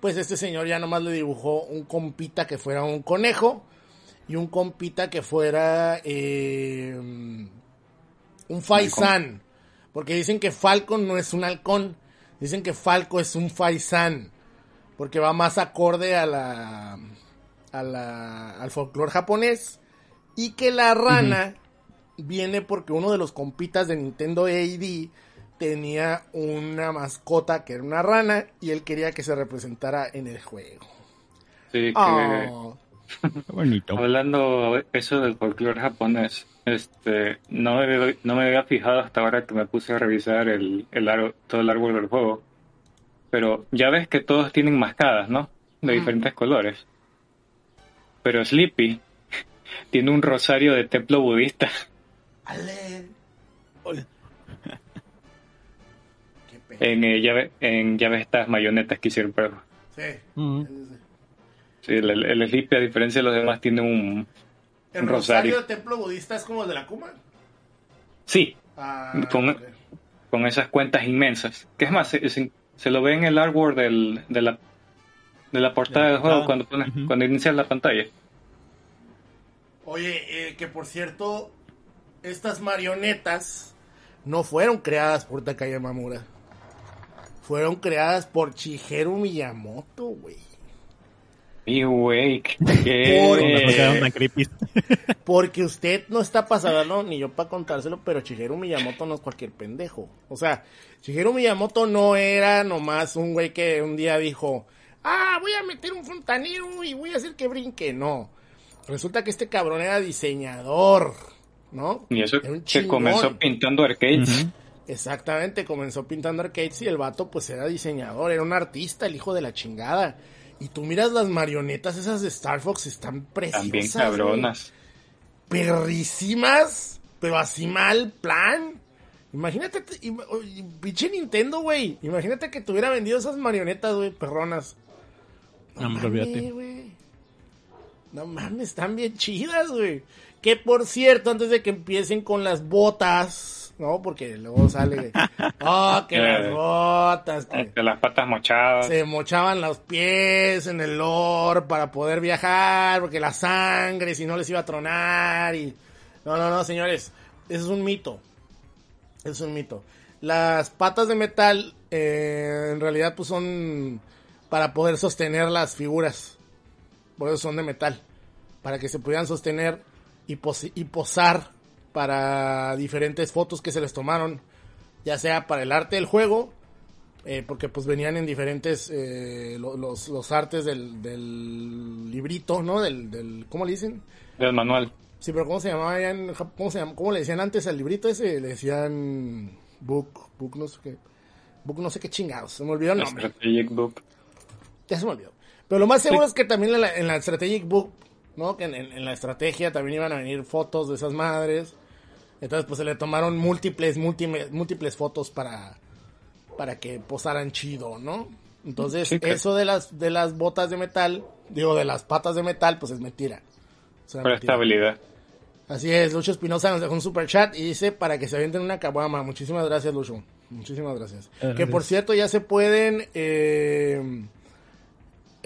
pues este señor ya nomás le dibujó un compita que fuera un conejo y un compita que fuera eh, un faisán. Porque dicen que Falcon no es un halcón, dicen que Falco es un faisán. Porque va más acorde a la, a la al folclore japonés. Y que la rana viene porque uno de los compitas de Nintendo AD tenía una mascota que era una rana y él quería que se representara en el juego. Sí, Oh, Qué bonito. hablando eso del folclore japonés, este, no me, no me había fijado hasta ahora que me puse a revisar el, el árbol- todo el árbol del juego. Pero ya ves que todos tienen mascadas, ¿no? De diferentes colores. Pero Sleepy tiene un rosario de templo budista. ale. (laughs) Qué pena. En, eh, ya, ve- en ya ves estas mayonetas que hicieron, pero Sí. Mm. sí, el, el- Sleepy, a diferencia de los demás, tiene un, ¿El un rosario rosario. del templo budista es como el de la Kuma? Sí, Ah, Con- con esas cuentas inmensas. Que es más, se, se- se lo ve en el artwork del, de, la, de la portada del juego cuando, pones- Ujú. cuando inicias la pantalla. Oye, eh, que por cierto, estas marionetas no fueron creadas por Takaya Mamura. Fueron creadas por Shigeru Miyamoto, güey. Y güey, Por- No quedaron que tan creepy. (laughs) (laughs) Porque usted no está saberlo, ni yo para contárselo, pero Shigeru Miyamoto no es cualquier pendejo. O sea, Shigeru Miyamoto no era nomás un güey que un día dijo, ah, voy a meter un fontanero y voy a hacer que brinque. No. Resulta que este cabrón era diseñador, ¿no? y eso Era un que comenzó pintando arcades. Exactamente, comenzó pintando arcades y el vato pues era diseñador, era un artista, el hijo de la chingada. Y tú miras las marionetas esas de Star Fox, están preciosas. También güey. cabronas. perrísimas, pero así mal plan. Imagínate, te- pinche Nintendo, güey. Imagínate que tuviera vendido esas marionetas, güey, perronas. No, mames, güey. No mames, están bien chidas, güey. Que por cierto, antes de que empiecen con las botas, ¿no? Porque luego sale. (laughs) Oh, que las Eh. botas. que- Este, las patas mochadas. se mochaban los pies en el lore para poder viajar, porque la sangre, si no les iba a tronar y... No, no, no, señores, eso es un mito. Eso es un mito. Las patas de metal, eh, en realidad, pues son para poder sostener las figuras. Por eso son de metal. Para que se pudieran sostener y, posi- y posar para diferentes fotos que se les tomaron. Ya sea para el arte del juego, eh, porque pues venían en diferentes eh, lo- los, los artes del, del librito, ¿no? Del, del, ¿cómo le dicen? Del manual. Sí, pero ¿cómo se llamaba allá en Jap- ¿Cómo, se? ¿Cómo le decían antes al librito ese? Le decían book, book no sé qué. Book no sé qué chingados. Se me olvidó el nombre. Strategic Book. Ya se me olvidó. Pero lo más seguro es que también en la, en la Strategic Book, ¿no? Que en, en- en la estrategia también iban a venir fotos de esas madres. Entonces, pues se le tomaron múltiples, múltiples, múltiples fotos para, para que posaran chido, ¿no? Entonces, Sí, eso de las, de las botas de metal, digo, de las patas de metal, pues es mentira. Es Por mentira. estabilidad. Así es, Lucho Espinosa nos dejó un super chat y dice para que se avienten una caguama. Muchísimas gracias, Lucho. Muchísimas gracias. Que por cierto, ya se pueden eh,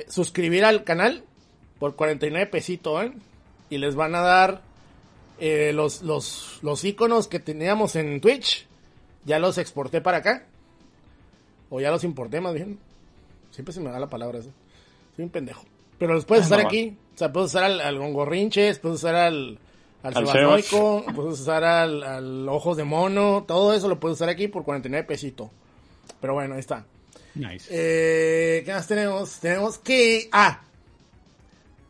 suscribir al canal por 49 pesitos, ¿eh? Y les van a dar eh, los, los, los iconos que teníamos en Twitch. Ya los exporté para acá. O ya los importé, más bien. Siempre se me da la palabra eso. Soy un pendejo. Pero los puedes Ah, usar no, aquí. O sea, puedes usar al, al Gongorrinches, puedes usar al, al, Al puedes usar al, al Ojos de Mono. Todo eso lo puedes usar aquí por 49 pesitos. Pero bueno, ahí está. Nice. Eh, ¿Qué más tenemos? Tenemos que... Ah.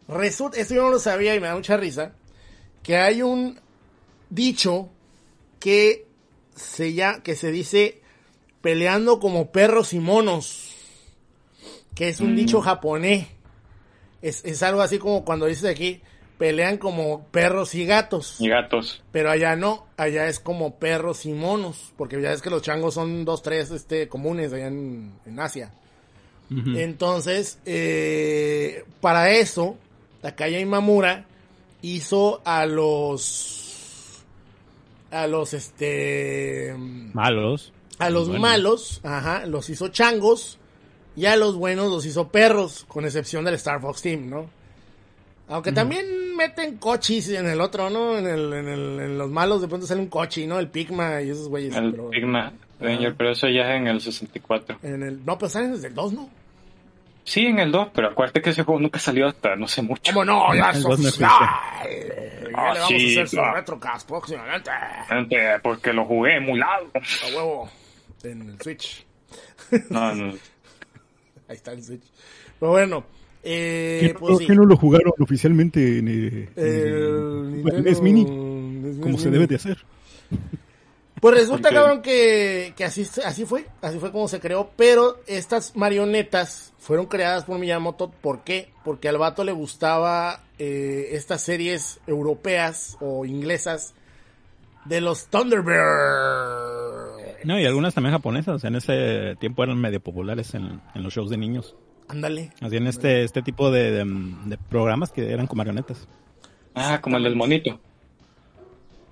Resulta, esto yo no lo sabía y me da mucha risa. Que hay un dicho que se, ya, que se dice peleando como perros y monos. Que es un dicho japonés. Es, es algo así como cuando dices aquí, pelean como perros y gatos. Y gatos. Pero allá no, allá es como perros y monos, porque ya es que los changos son dos, tres este, comunes allá en, en Asia. Entonces, eh, para eso, Takaya Imamura hizo a los, a los, este, Malos. a los Bueno. malos, ajá, los hizo changos, y a los buenos los hizo perros, con excepción del Star Fox Team, ¿no? Aunque también meten cochis en el otro, ¿no? En, el, en, el, en los malos de pronto sale un cochi, ¿no? El Pigma y esos güeyes. El pero Pigma Ranger, pero eso ya es en el 64. en el, no, pero salen desde el 2, ¿no? Sí, en el 2, pero acuérdate que ese juego nunca salió hasta no sé mucho. ¿Cómo no? (laughs) Ya es no. Ya Ah, le vamos sí, a hacer su retrocast próximamente. A Gente, Porque lo jugué emulado. huevo. En el Switch. No, no. (laughs) Ahí está el Switch. Pero bueno. Eh, ¿Qué, pues sí. qué no lo jugaron oficialmente en, eh, en NES Mini? NES Como se debe de hacer. Pues resulta, cabrón, que, que así, así fue, así fue como se creó, pero estas marionetas fueron creadas por Miyamoto, ¿por qué? Porque al vato le gustaba eh, estas series europeas o inglesas de los Thunderbird. No, y algunas también japonesas. En ese tiempo eran medio populares en, en los shows de niños. Ándale. Hacían este, este tipo de, de, de programas que eran con marionetas. Ah, como el del monito.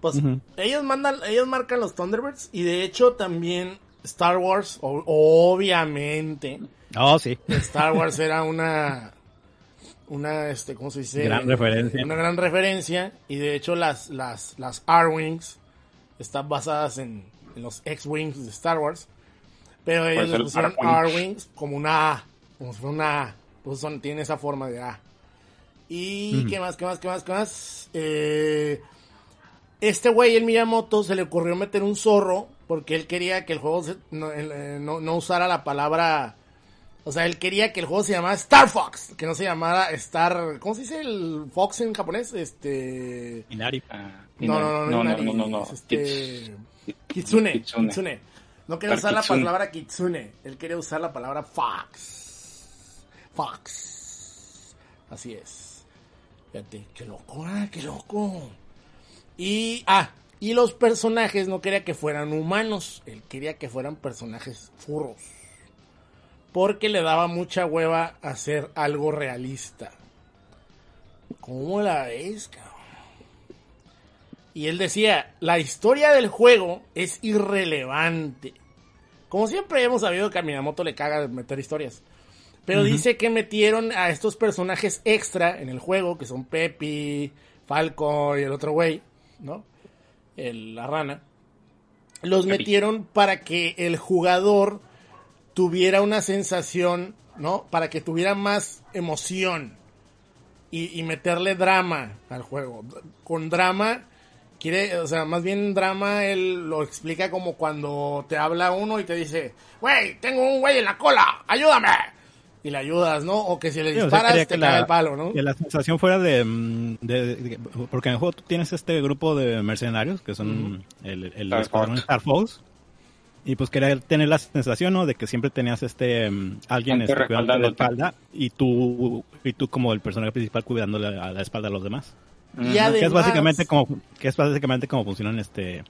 Pues ellos mandan, ellos marcan los Thunderbirds y de hecho también Star Wars, o- obviamente, Oh, sí. Star Wars era una una este cómo se dice Gran referencia. una gran referencia y de hecho las las las R-wings están basadas en, en los X-wings de Star Wars pero ellos Pues el pusieron R-wing. R-wings como una A como si fuera una A pues son tiene esa forma de A y qué más qué más qué más qué más eh, este güey, el Miyamoto, se le ocurrió meter un zorro porque él quería que el juego se- no, el, eh, no- no usara la palabra. O sea, él quería que el juego se llamara Star Fox, que no se llamara Star. ¿Cómo se dice el Fox en japonés? Este. Inari. Ah, No, no, no, no, no, Inari, no, no, no. es este. Kits- Kitsune, Kitsune. Kitsune. No quería usar la Kitsune. palabra Kitsune, él quería usar la palabra Fox. Fox. Así es. Fíjate, qué loco, ah, qué loco. Y, ah, y los personajes no quería que fueran humanos, él quería que fueran personajes furros. Porque le daba mucha hueva hacer algo realista. ¿Cómo la ves, cabrón? Y él decía, la historia del juego es irrelevante. Como siempre hemos sabido que a Minamoto le caga meter historias. Pero dice que metieron a estos personajes extra en el juego, que son Pepi, Falco y el otro güey, ¿no? El, la rana. Los metieron para que el jugador tuviera una sensación, ¿no? Para que tuviera más emoción y, y meterle drama al juego. Con drama, quiere, o sea, más bien drama, él lo explica como cuando te habla uno y te dice, güey, tengo un güey en la cola, ayúdame. Y le ayudas, ¿no? O que si le Sí, o sea, disparas, te cae la- el palo, ¿no? Que la sensación fuera de, mm, de- de- Porque en el juego tú tienes este grupo de mercenarios que son el, el escuadrón. Star Fox. Y pues quería tener la sensación, ¿no? De que siempre tenías este mm, alguien este, cuidando la espalda y tú y tú como el personaje principal cuidándole a la espalda a los demás. Y Que es básicamente como que es básicamente como funcionan este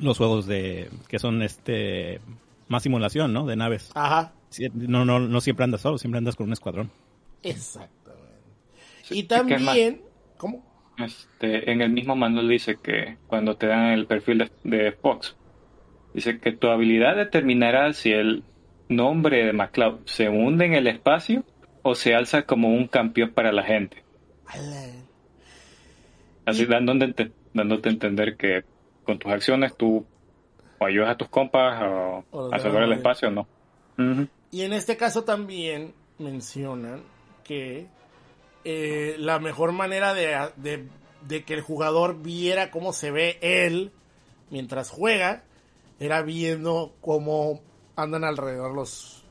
los juegos de que son este más simulación, ¿no? De naves. Ajá, No, no, no siempre andas solo, siempre andas con un escuadrón. exactamente. Sí, Y también, ¿cómo? Este, en el mismo manual dice que cuando te dan el perfil de, de Fox, dice que tu habilidad determinará si el nombre de MacLeod se hunde en el espacio o se alza como un campeón para la gente. Así Y- dándote, a entender que con tus acciones tú o ayudas a tus compas o, O los a salvar el espacio o no. Y en este caso también mencionan que eh, la mejor manera de, de- de que el jugador viera cómo se ve él mientras juega era viendo cómo andan alrededor los,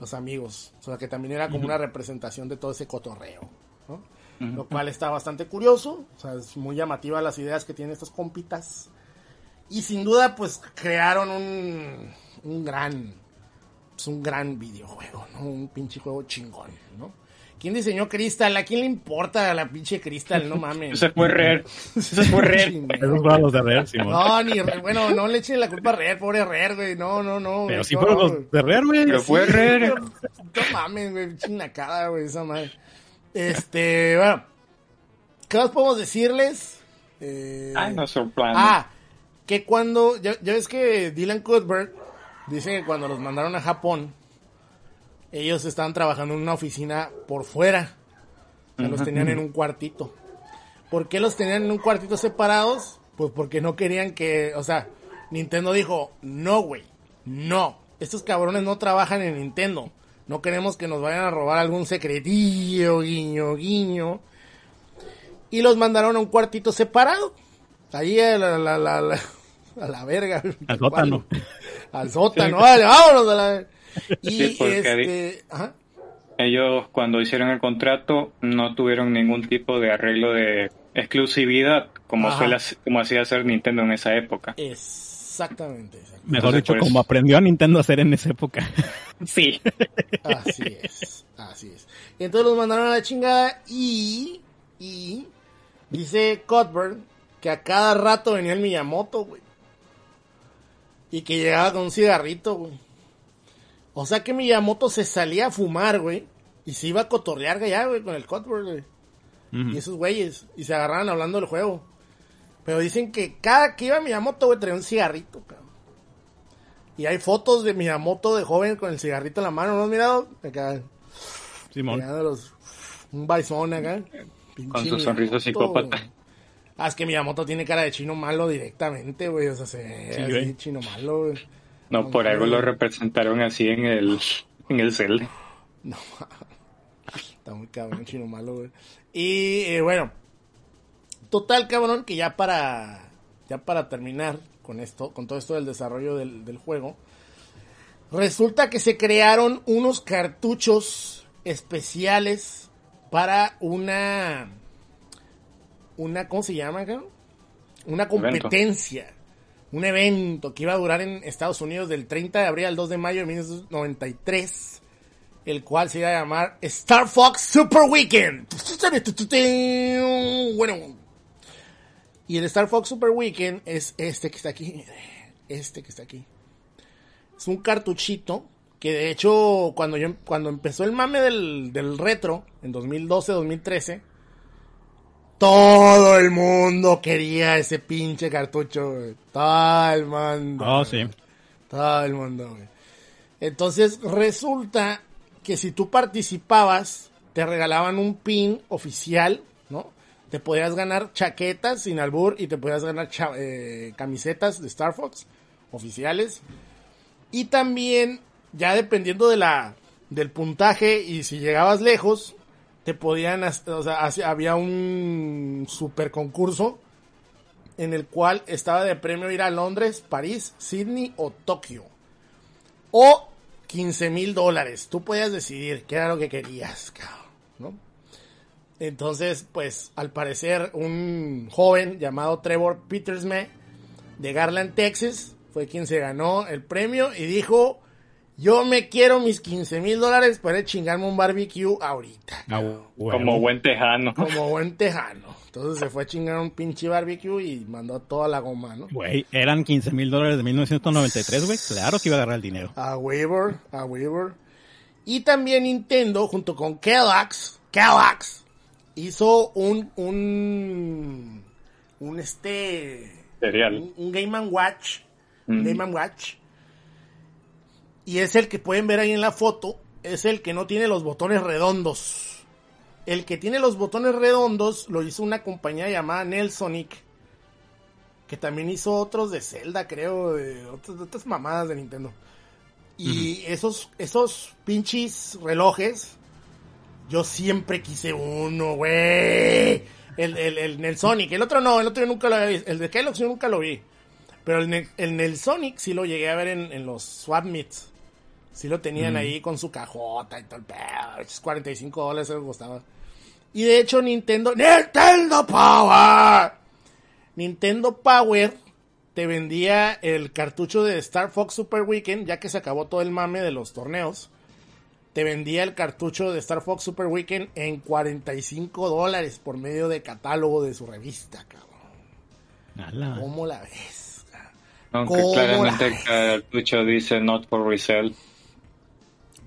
los amigos. O sea que también era como una representación de todo ese cotorreo. ¿no? Lo cual está bastante curioso. O sea, es muy llamativa las ideas que tienen estos compitas. Y sin duda, pues crearon un, un gran es un gran videojuego, ¿no? Un pinche juego chingón, ¿no? ¿Quién diseñó Crystal? ¿A quién le importa la pinche Crystal? No mames. Ese fue Rare. Ese fue (laughs) Rare. Chingón. Esos fueron los de Rare, Simón. No, ni Rare, bueno, no le echen la culpa a Rare, pobre Rare, güey. No, no, no. Pero sí no, fueron no, los de Rare, güey. Pero fue Rare. pero- No mames, güey, chinacada, güey, esa madre. Este, bueno. ¿Qué más podemos decirles? Eh, Ay, no sorprende. Ah, que cuando, ya, ya ves que Dylan Cuthbert dice que cuando los mandaron a Japón, ellos estaban trabajando en una oficina por fuera. O sea, los tenían en un cuartito. ¿Por qué los tenían en un cuartito separados? Pues porque no querían que, o sea, Nintendo dijo, no, güey, no, estos cabrones no trabajan en Nintendo. No queremos que nos vayan a robar algún secretillo, guiño, guiño. Y los mandaron a un cuartito separado. Ahí a la, la, la, la- (laughs) a la verga. (laughs) Al sótano. Al sótano, vale, vámonos a la... Y Sí, porque este... Ajá. Ellos cuando hicieron el contrato no tuvieron ningún tipo de arreglo de exclusividad como suele como hacía hacer Nintendo en esa época. Exactamente, exactamente. Mejor Entonces, dicho, pues- como aprendió a Nintendo a hacer en esa época. (laughs) Sí. Así es, así es. Y entonces los mandaron a la chingada y, y dice Cuthbert que a cada rato venía el Miyamoto, güey. Y que llegaba con un cigarrito, güey. O sea que Miyamoto se salía a fumar, güey. Y se iba a cotorrear allá, güey, con el Cuthbert, güey. Y esos güeyes. Y se agarraban hablando del juego. Pero dicen que cada que iba Miyamoto, güey, traía un cigarrito, cabrón. Y hay fotos de Miyamoto de joven con el cigarrito en la mano, ¿no has mirado? Acá, Simón. un baizón acá. Pinche Con su sonrisa psicópata. güey. Ah, es que Miyamoto tiene cara de chino malo directamente, güey. O sea, se ve Sí, así, güey. chino malo, güey. No, por algo lo representaron así en el en el Zelda. No, (laughs) está muy cabrón, chino malo, güey. Y eh, bueno, total, cabrón, que ya para ya para terminar con esto, con todo esto del desarrollo del, del juego, resulta que se crearon unos cartuchos especiales para una una ¿cómo se llama, cabrón? Una Evento. competencia. Un evento que iba a durar en Estados Unidos del 30 de abril al 2 de mayo de 1993 el cual se iba a llamar Star Fox Super Weekend. Bueno, Y el Star Fox Super Weekend es este que está aquí. Este que está aquí. Es un cartuchito que de hecho cuando yo cuando empezó el mame del, del retro en 2012, 2013, todo el mundo quería ese pinche cartucho, güey. Todo el mundo. Oh, güey. sí. Todo el mundo, güey. Entonces resulta que si tú participabas, te regalaban un pin oficial, ¿no? Te podías ganar chaquetas sin albur y te podías ganar eh, camisetas de Star Fox oficiales. Y también, ya dependiendo de la, del puntaje y si llegabas lejos, te podían, o sea, había un super concurso en el cual estaba de premio ir a Londres, París, Sydney o Tokio. O 15 mil dólares. Tú podías decidir qué era lo que querías, cabrón. Entonces, pues, al parecer, un joven llamado Trevor Petersme de Garland, Texas, fue quien se ganó el premio y dijo, yo me quiero mis 15 mil dólares para chingarme un barbecue ahorita. Ah. Como buen tejano. Como buen tejano. Entonces se fue a chingar un pinche barbecue y mandó toda la goma, ¿no? Güey, eran 15 mil dólares de 1993, güey. Claro que iba a agarrar el dinero. A Weaver, a Weaver. Y también Nintendo, junto con Kellogg's, Kellogg's, hizo un, un, un este, Cereal. un, un Game and Watch, un Mm. Game and Watch. Y es el que pueden ver ahí en la foto, es el que no tiene los botones redondos. El que tiene los botones redondos lo hizo una compañía llamada Nelsonic, que también hizo otros de Zelda, creo, de otras, de otras mamadas de Nintendo. Y esos, esos pinches relojes, yo siempre quise uno, güey. El, el, el Nelsonic, el otro no, el otro yo nunca lo había visto. El de Kellogg's yo nunca lo vi. Pero el Nelsonic sí lo llegué a ver en, en los swap meets. Sí lo tenían ahí con su cajota y todo el pedo. Esos 45 dólares eso costaba. Y de hecho Nintendo... ¡Nintendo Power! Nintendo Power te vendía el cartucho de Star Fox Super Weekend, ya que se acabó todo el mame de los torneos. Te vendía el cartucho de Star Fox Super Weekend en 45 dólares por medio de catálogo de su revista, cabrón. Ala. ¿Cómo la ves? Aunque ¿Cómo claramente la el cartucho dice not for resale.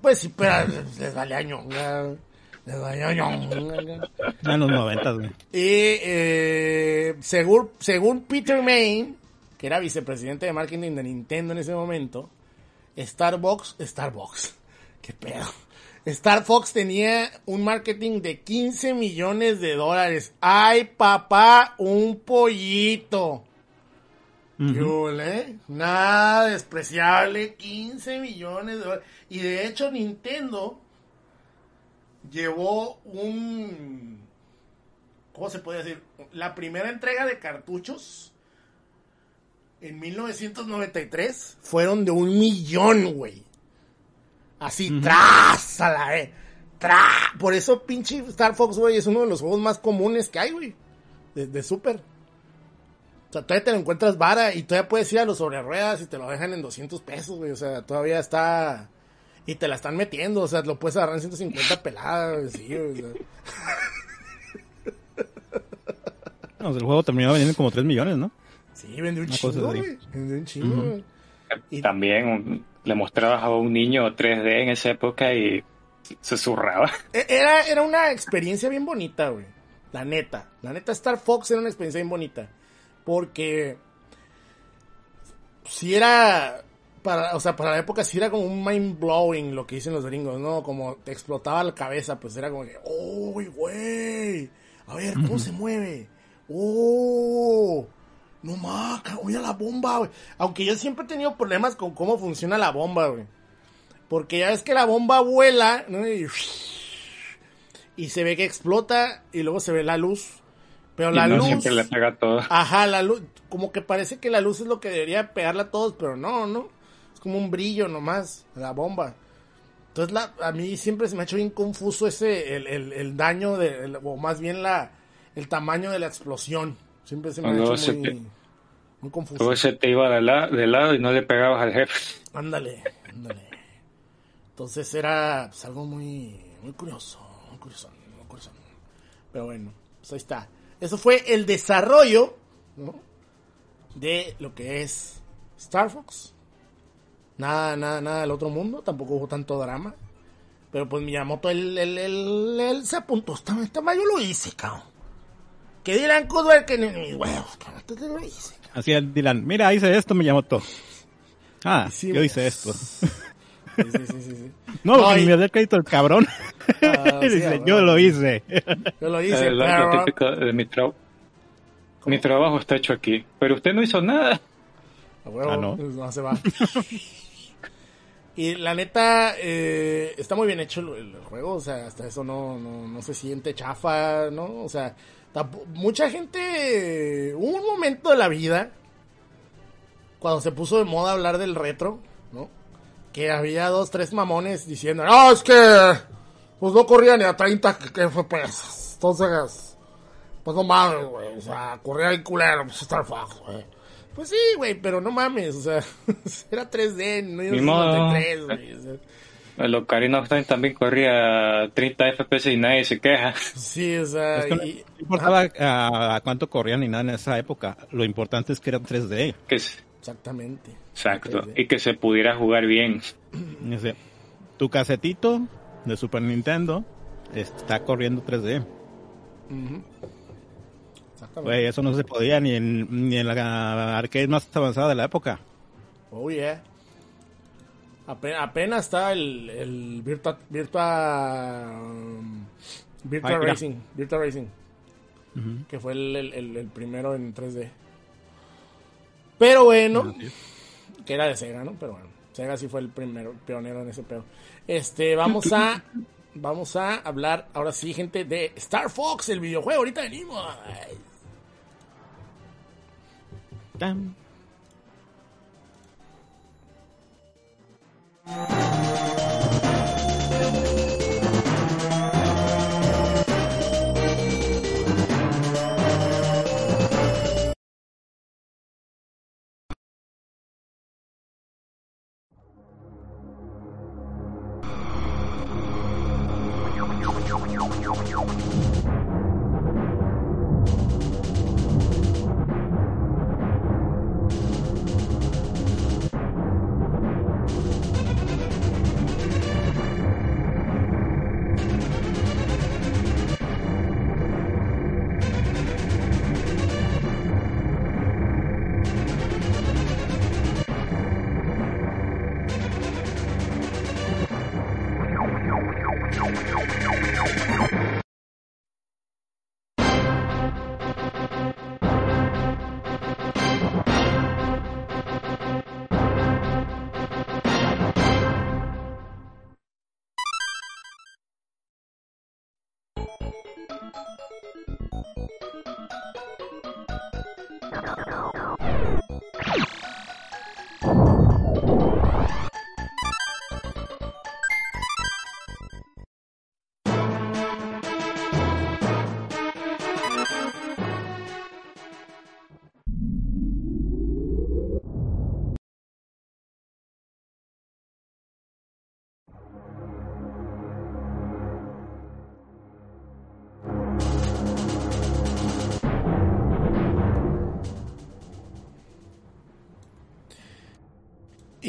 Pues sí, pero les vale año. Les vale año. Ah, En los 90, güey. Y eh, según, según Peter Main, que era vicepresidente de marketing de Nintendo en ese momento, Starbucks, Starbucks, qué pedo. Star Fox tenía un marketing de 15 millones de dólares. ¡Ay, papá! Un pollito. ¿Qué huele? Nada despreciable. 15 millones de dólares. Y de hecho, Nintendo llevó un. ¿Cómo se puede decir? La primera entrega de cartuchos en 1993 fueron de un millón, güey. Así, tras a la eh. Tra. Por eso, pinche Star Fox, güey, es uno de los juegos más comunes que hay, güey. De, de Super. O sea, todavía te lo encuentras vara y todavía puedes ir a los sobre ruedas y te lo dejan en 200 pesos, güey. O sea, todavía está. Y te la están metiendo, o sea, lo puedes agarrar en 150 peladas, güey, sí, güey, o sea. (laughs) No, el juego terminó vendiendo como 3 millones, ¿no? Sí, vendió un chingo, güey. Vendió un chingo, güey. Y- También un- le mostrabas a un niño 3D en esa época y se zurraba. E- Era, era una experiencia bien bonita, güey. La neta. La neta, Star Fox era una experiencia bien bonita. Porque. Si era. Para, o sea, para la época sí era como un mind blowing lo que dicen los gringos, ¿no? Como te explotaba la cabeza, pues era como que, ¡Uy, güey! A ver, ¿cómo se mueve? ¡Oh! No maca, mira la bomba, güey. Aunque yo siempre he tenido problemas con cómo funciona la bomba, güey. Porque ya ves que la bomba vuela, ¿no? Y, y se ve que explota y luego se ve la luz. Pero Y la no luz. siempre le pega todo. Ajá, la luz. Como que parece que la luz es lo que debería pegarle a todos, pero no, ¿no? Es como un brillo nomás, la bomba. Entonces, la, a mí siempre se me ha hecho bien confuso ese, el, el, el daño, de, el- o más bien la, el tamaño de la explosión. Siempre se me ha Luego hecho muy, te- muy confuso. Luego se te iba de, la- de lado y no le pegabas al jefe. Ándale, ándale. Entonces era pues, algo muy, muy curioso, muy curioso, muy curioso. Pero bueno, pues ahí está. Eso fue el desarrollo, ¿no? De lo que es Star Fox. Nada, nada, nada del otro mundo, tampoco hubo tanto drama. Pero pues Miyamoto, él, él, él, él se apuntó, esta, esta yo lo hice, cabrón. Que dirán Cudwell que ni huevos, cabrón, esto lo hice. Así es, Dylan. Mira, hice esto, Miyamoto. Ah, Sí, yo hice esto. (laughs) Sí, sí, sí, sí, sí. No, me da el crédito el cabrón. Ah, (laughs) sí, Dice, ah, yo bueno. lo hice. Yo lo hice, Eh, pero... de mi trabajo. Mi trabajo está hecho aquí, pero usted no hizo nada. A huevo, Ah, ¿no? pues, no se va. y la neta, eh, está muy bien hecho el, el juego, o sea, hasta eso no, no, no se siente chafa, ¿no? O sea, mucha gente, hubo un momento de la vida, cuando se puso de moda hablar del retro, ¿no? Que había dos, tres mamones diciendo, no, es que, pues no corría ni a 30 FPS, entonces, pues no mames, güey, o sea, corría el culero, pues Star Fox, güey. Pues sí, güey, pero no mames, o sea, (laughs) era 3D, no Ni modo. 93, güey. o sea, El Ocarina of Time también corría a 30 FPS y nadie se queja. sí, o sea, Es que no y- importaba a, a cuánto corrían ni nada en esa época. Lo importante es que era 3D. Que es- exactamente. Exacto. 3D. Y que se pudiera jugar bien. (clears throat) Tu casetito de Super Nintendo está corriendo 3D. Ujú. Exactamente. Güey, eso no se podía ni en, ni en la arcade más avanzada de la época. Oh, yeah. Ape- apenas está el, el Virtua, Virtua, um, Virtua Ay, mira. Racing, Virtua Racing, que fue el, el- el- el primero en 3D. Pero bueno, que era de Sega, ¿no? Pero bueno, Sega sí fue el primero, pionero en ese pedo. Este, vamos a, vamos a hablar ahora sí, gente, de Star Fox, el videojuego. Ahorita venimos. Tan.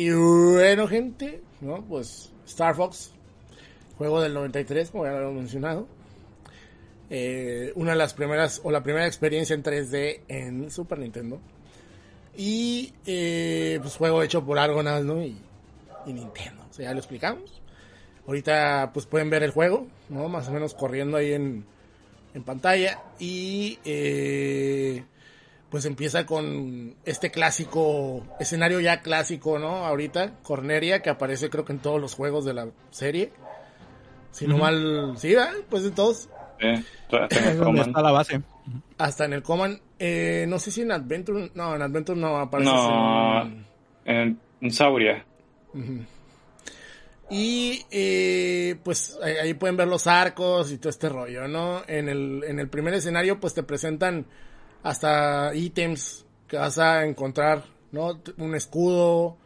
Y bueno, gente, ¿no? Pues Star Fox, juego del 93, como ya lo hemos mencionado. Eh, una de las primeras, o la primera experiencia en 3D en Super Nintendo. Y eh, pues juego hecho por Argonaut, ¿no? Y, y Nintendo, o sea, ya lo explicamos. Ahorita pues pueden ver el juego, ¿no? Más o menos corriendo ahí en, en pantalla. Y eh, pues empieza con este clásico, escenario ya clásico, ¿no? Ahorita, Corneria, que aparece creo que en todos los juegos de la serie. Si no mal, sí, ¿verdad? Pues en todos. Eh, hasta en el está la base. Hasta en el Command, eh, no sé si en Adventure, no, en Adventure no aparece. No, en- en, en Sauria. Y eh, pues ahí, ahí pueden ver los arcos y todo este rollo, ¿no? En el, en el primer escenario pues te presentan hasta ítems que vas a encontrar, ¿no? Un escudo,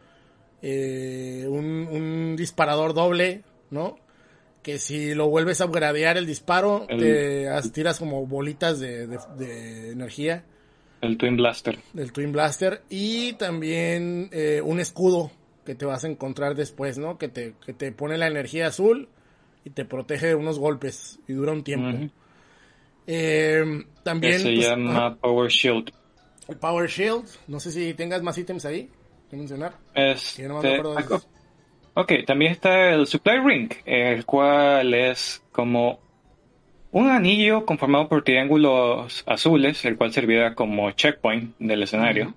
eh, un, un disparador doble, ¿no? Que si lo vuelves a upgradear el disparo, El- te as- tiras como bolitas de, de- de energía. El Twin Blaster. del Twin Blaster y también eh, un escudo que te vas a encontrar después, ¿no? Que te, que te pone la energía azul y te protege de unos golpes y dura un tiempo. Eh, también se pues, llama ajá, Power Shield. el Power Shield. No sé si tengas más ítems ahí que mencionar. Que yo no me Este, acuerdo de esos. ok, también está el Supply Ring, el cual es como un anillo conformado por triángulos azules, el cual servirá como checkpoint del escenario.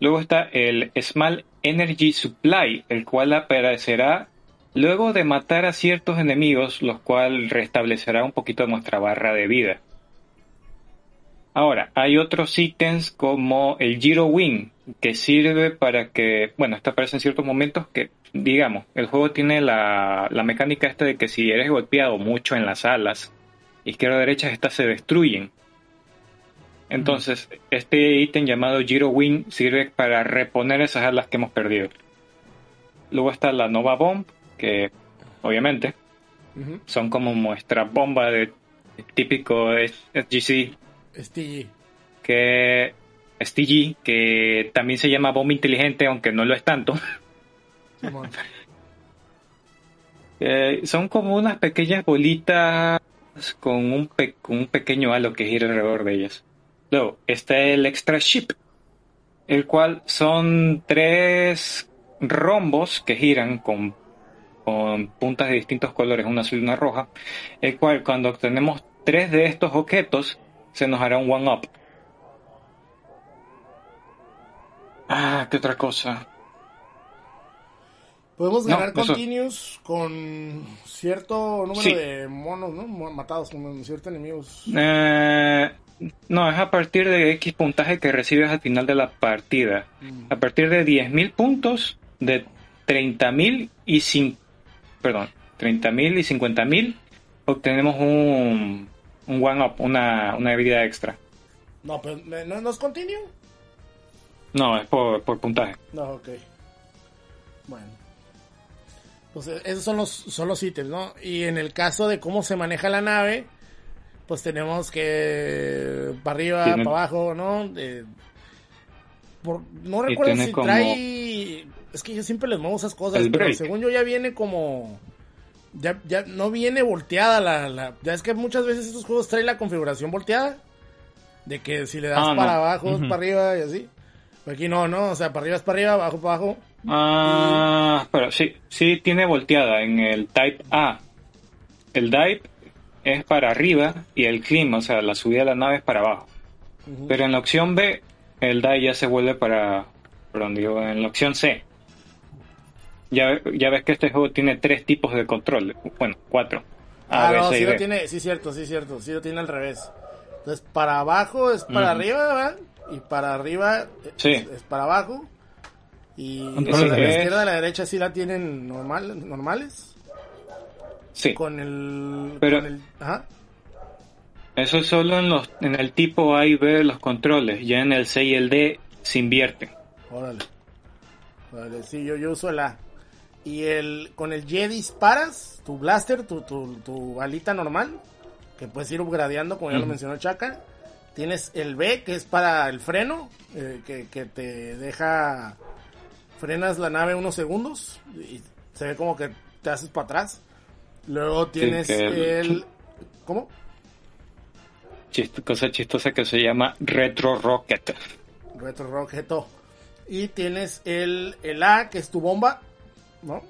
Luego está el Small Energy Supply, el cual aparecerá luego de matar a ciertos enemigos, los cuales restablecerá un poquito nuestra barra de vida. Ahora, hay otros ítems como el Giro Wing, que sirve para que, bueno, esto aparece en ciertos momentos que, digamos, el juego tiene la, la mecánica esta de que si eres golpeado mucho en las alas, izquierda o derecha, estas se destruyen. Entonces, este ítem llamado Giro Wing sirve para reponer esas alas que hemos perdido. Luego está la Nova Bomb, que obviamente son como nuestra bomba de típico SGC Stiggy. que STG, que también se llama bomba inteligente, aunque no lo es tanto. (laughs) Eh, son como unas pequeñas bolitas con un, pe- con un pequeño halo que gira alrededor de ellas. Luego está el Extra Ship, el cual son tres rombos que giran con, con puntas de distintos colores, una azul y una roja, el cual cuando obtenemos tres de estos objetos se nos hará un one-up. Ah, ¿qué otra cosa? Podemos No, ganar eso- continuous con cierto número Sí. de monos, ¿no? Matados con ciertos enemigos. Eh, no, es a partir de X puntaje que recibes al final de la partida. Mm. A partir de 10.000 puntos, de 30.000 y cin- perdón, 30.000 y 50.000 obtenemos un, un one up, una, una vida extra. No, pero ¿no, no es continuo? No, es por, por puntaje. No, ok. Bueno. Pues eh, esos son los, son los ítems, ¿no? Y en el caso de cómo se maneja la nave, pues tenemos que para arriba, Tiene- para abajo, ¿no? De- por- no recuerdo si trae... Es que yo siempre les muevo esas cosas, pero según yo ya viene como... Ya, ya no viene volteada la, la... Ya es que muchas veces estos juegos traen la configuración volteada. De que si le das Ah, no. para abajo, es Ujú. para arriba y así. Pero Aquí no, no, o sea, para arriba es para arriba, abajo para abajo. Ah, pero sí, sí tiene volteada en el Type A. El Dive es para arriba y el Climb, o sea, la subida de la nave es para abajo. Pero en la opción B, el DAI ya se vuelve para. Perdón, digo, en la opción C. Ya, ya ves que este juego tiene tres tipos de control. Bueno, cuatro. A, Ah, B, no, C sí lo D. tiene, sí cierto, sí cierto, sí lo tiene al revés. Entonces, para abajo es para arriba, ¿verdad? Y para arriba es, Sí. es para abajo. Y Control la, es- izquierda y la derecha sí la tienen normal, normales. Sí, Con el... Pero- con el- ajá. eso es solo en, los, en el tipo A y B de los controles. Ya en el C y el D se invierte. Órale. Órale, sí, yo, yo uso el A. Y el, con el Y disparas tu blaster, tu, tu, tu balita normal, que puedes ir upgradeando, como ya lo mencionó Chaka. Tienes el B, que es para el freno, eh, que, que te deja... Frenas la nave unos segundos y se ve como que te haces para atrás. Luego tienes el- el... ¿Cómo? Chist- cosa chistosa que se llama Retro Rocket. Retro Rocketto. Y tienes el, el A, que es tu bomba, ¿no?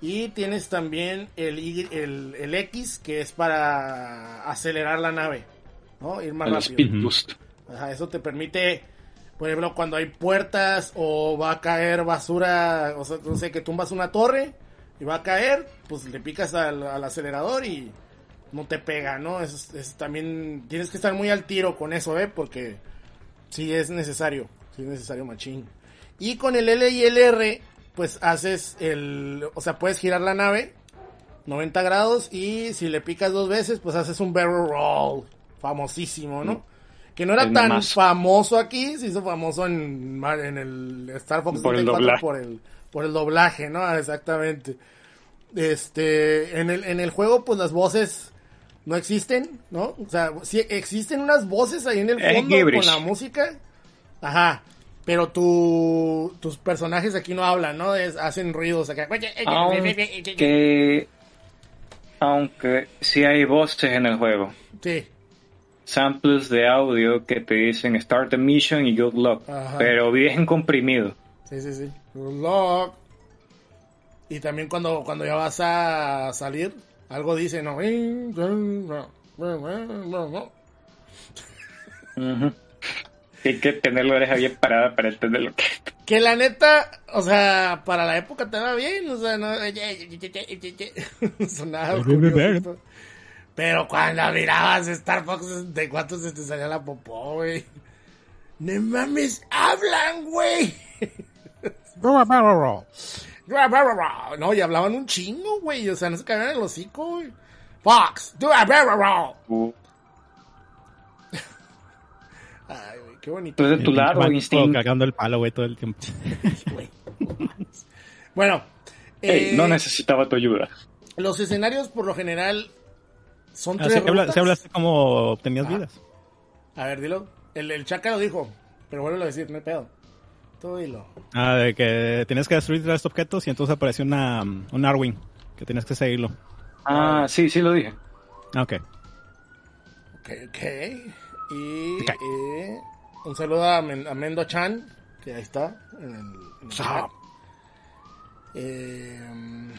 Y tienes también el, Y- el, el X, que es para acelerar la nave, ¿no? Ir más El rápido. Speed Boost. Ajá, eso te permite, por ejemplo, cuando hay puertas o va a caer basura, o sea, no sé, que tumbas una torre y va a caer, pues le picas al, al acelerador y no te pega, ¿no? Es, es también, tienes que estar muy al tiro con eso, ¿eh? Porque sí es necesario, sí es necesario machín. Y con el L y el R, pues haces el, o sea, puedes girar la nave 90 grados y si le picas dos veces, pues haces un barrel roll, famosísimo, ¿no? Que no era El tan más. famoso aquí, se hizo famoso en, en el Star Fox Por el 64 doblaje. por el por el doblaje, ¿no? Exactamente. Este, en el en el juego pues las voces no existen, ¿no? O sea, sí existen unas voces ahí en el fondo con la música. Ajá. Pero tu, tus personajes aquí no hablan, ¿no? Es- hacen ruidos acá. Aunque, aunque sí hay voces en el juego. Sí. Samples de audio que te dicen Start the Mission y Good Luck. Ajá. Pero bien comprimido. Sí, sí, sí. Good luck. Y también cuando, cuando ya vas a salir, algo dice, ¿no? Ujú. Hay que tener la oreja bien parada para entender lo que Que la neta, o sea, para la época te va bien, o sea, no... (laughs) Sonaba Bien, bien, bien. curioso. Pero cuando mirabas Star Fox, ¿de cuánto se te salía la popó, güey? ¡No mames! ¡Hablan, güey! No, y hablaban un chingo, güey. O sea, no se caían el hocico, güey. Fox, do a barrel. Uh, Ay, güey, qué bonito. Tú de tu lado, Instinct. cargando el palo, güey, todo el tiempo. (laughs) Bueno, Ey, eh, no necesitaba tu ayuda. los escenarios por lo general son Ah, tres sí, habla- hablaste como obtenías Ah. vidas. A ver, dilo. El, el Chaca lo dijo, pero vuelvo a decir, no hay pedo. Tú dilo. Ah, de que tenías que destruir tres objetos y entonces apareció una, un Arwing, que tenías que seguirlo. Ah, sí, sí lo dije. Ah, ok. Ok, ok. Y eh, un saludo a, Men- a Mendo Chan, que ahí está. En el, en el. Eh,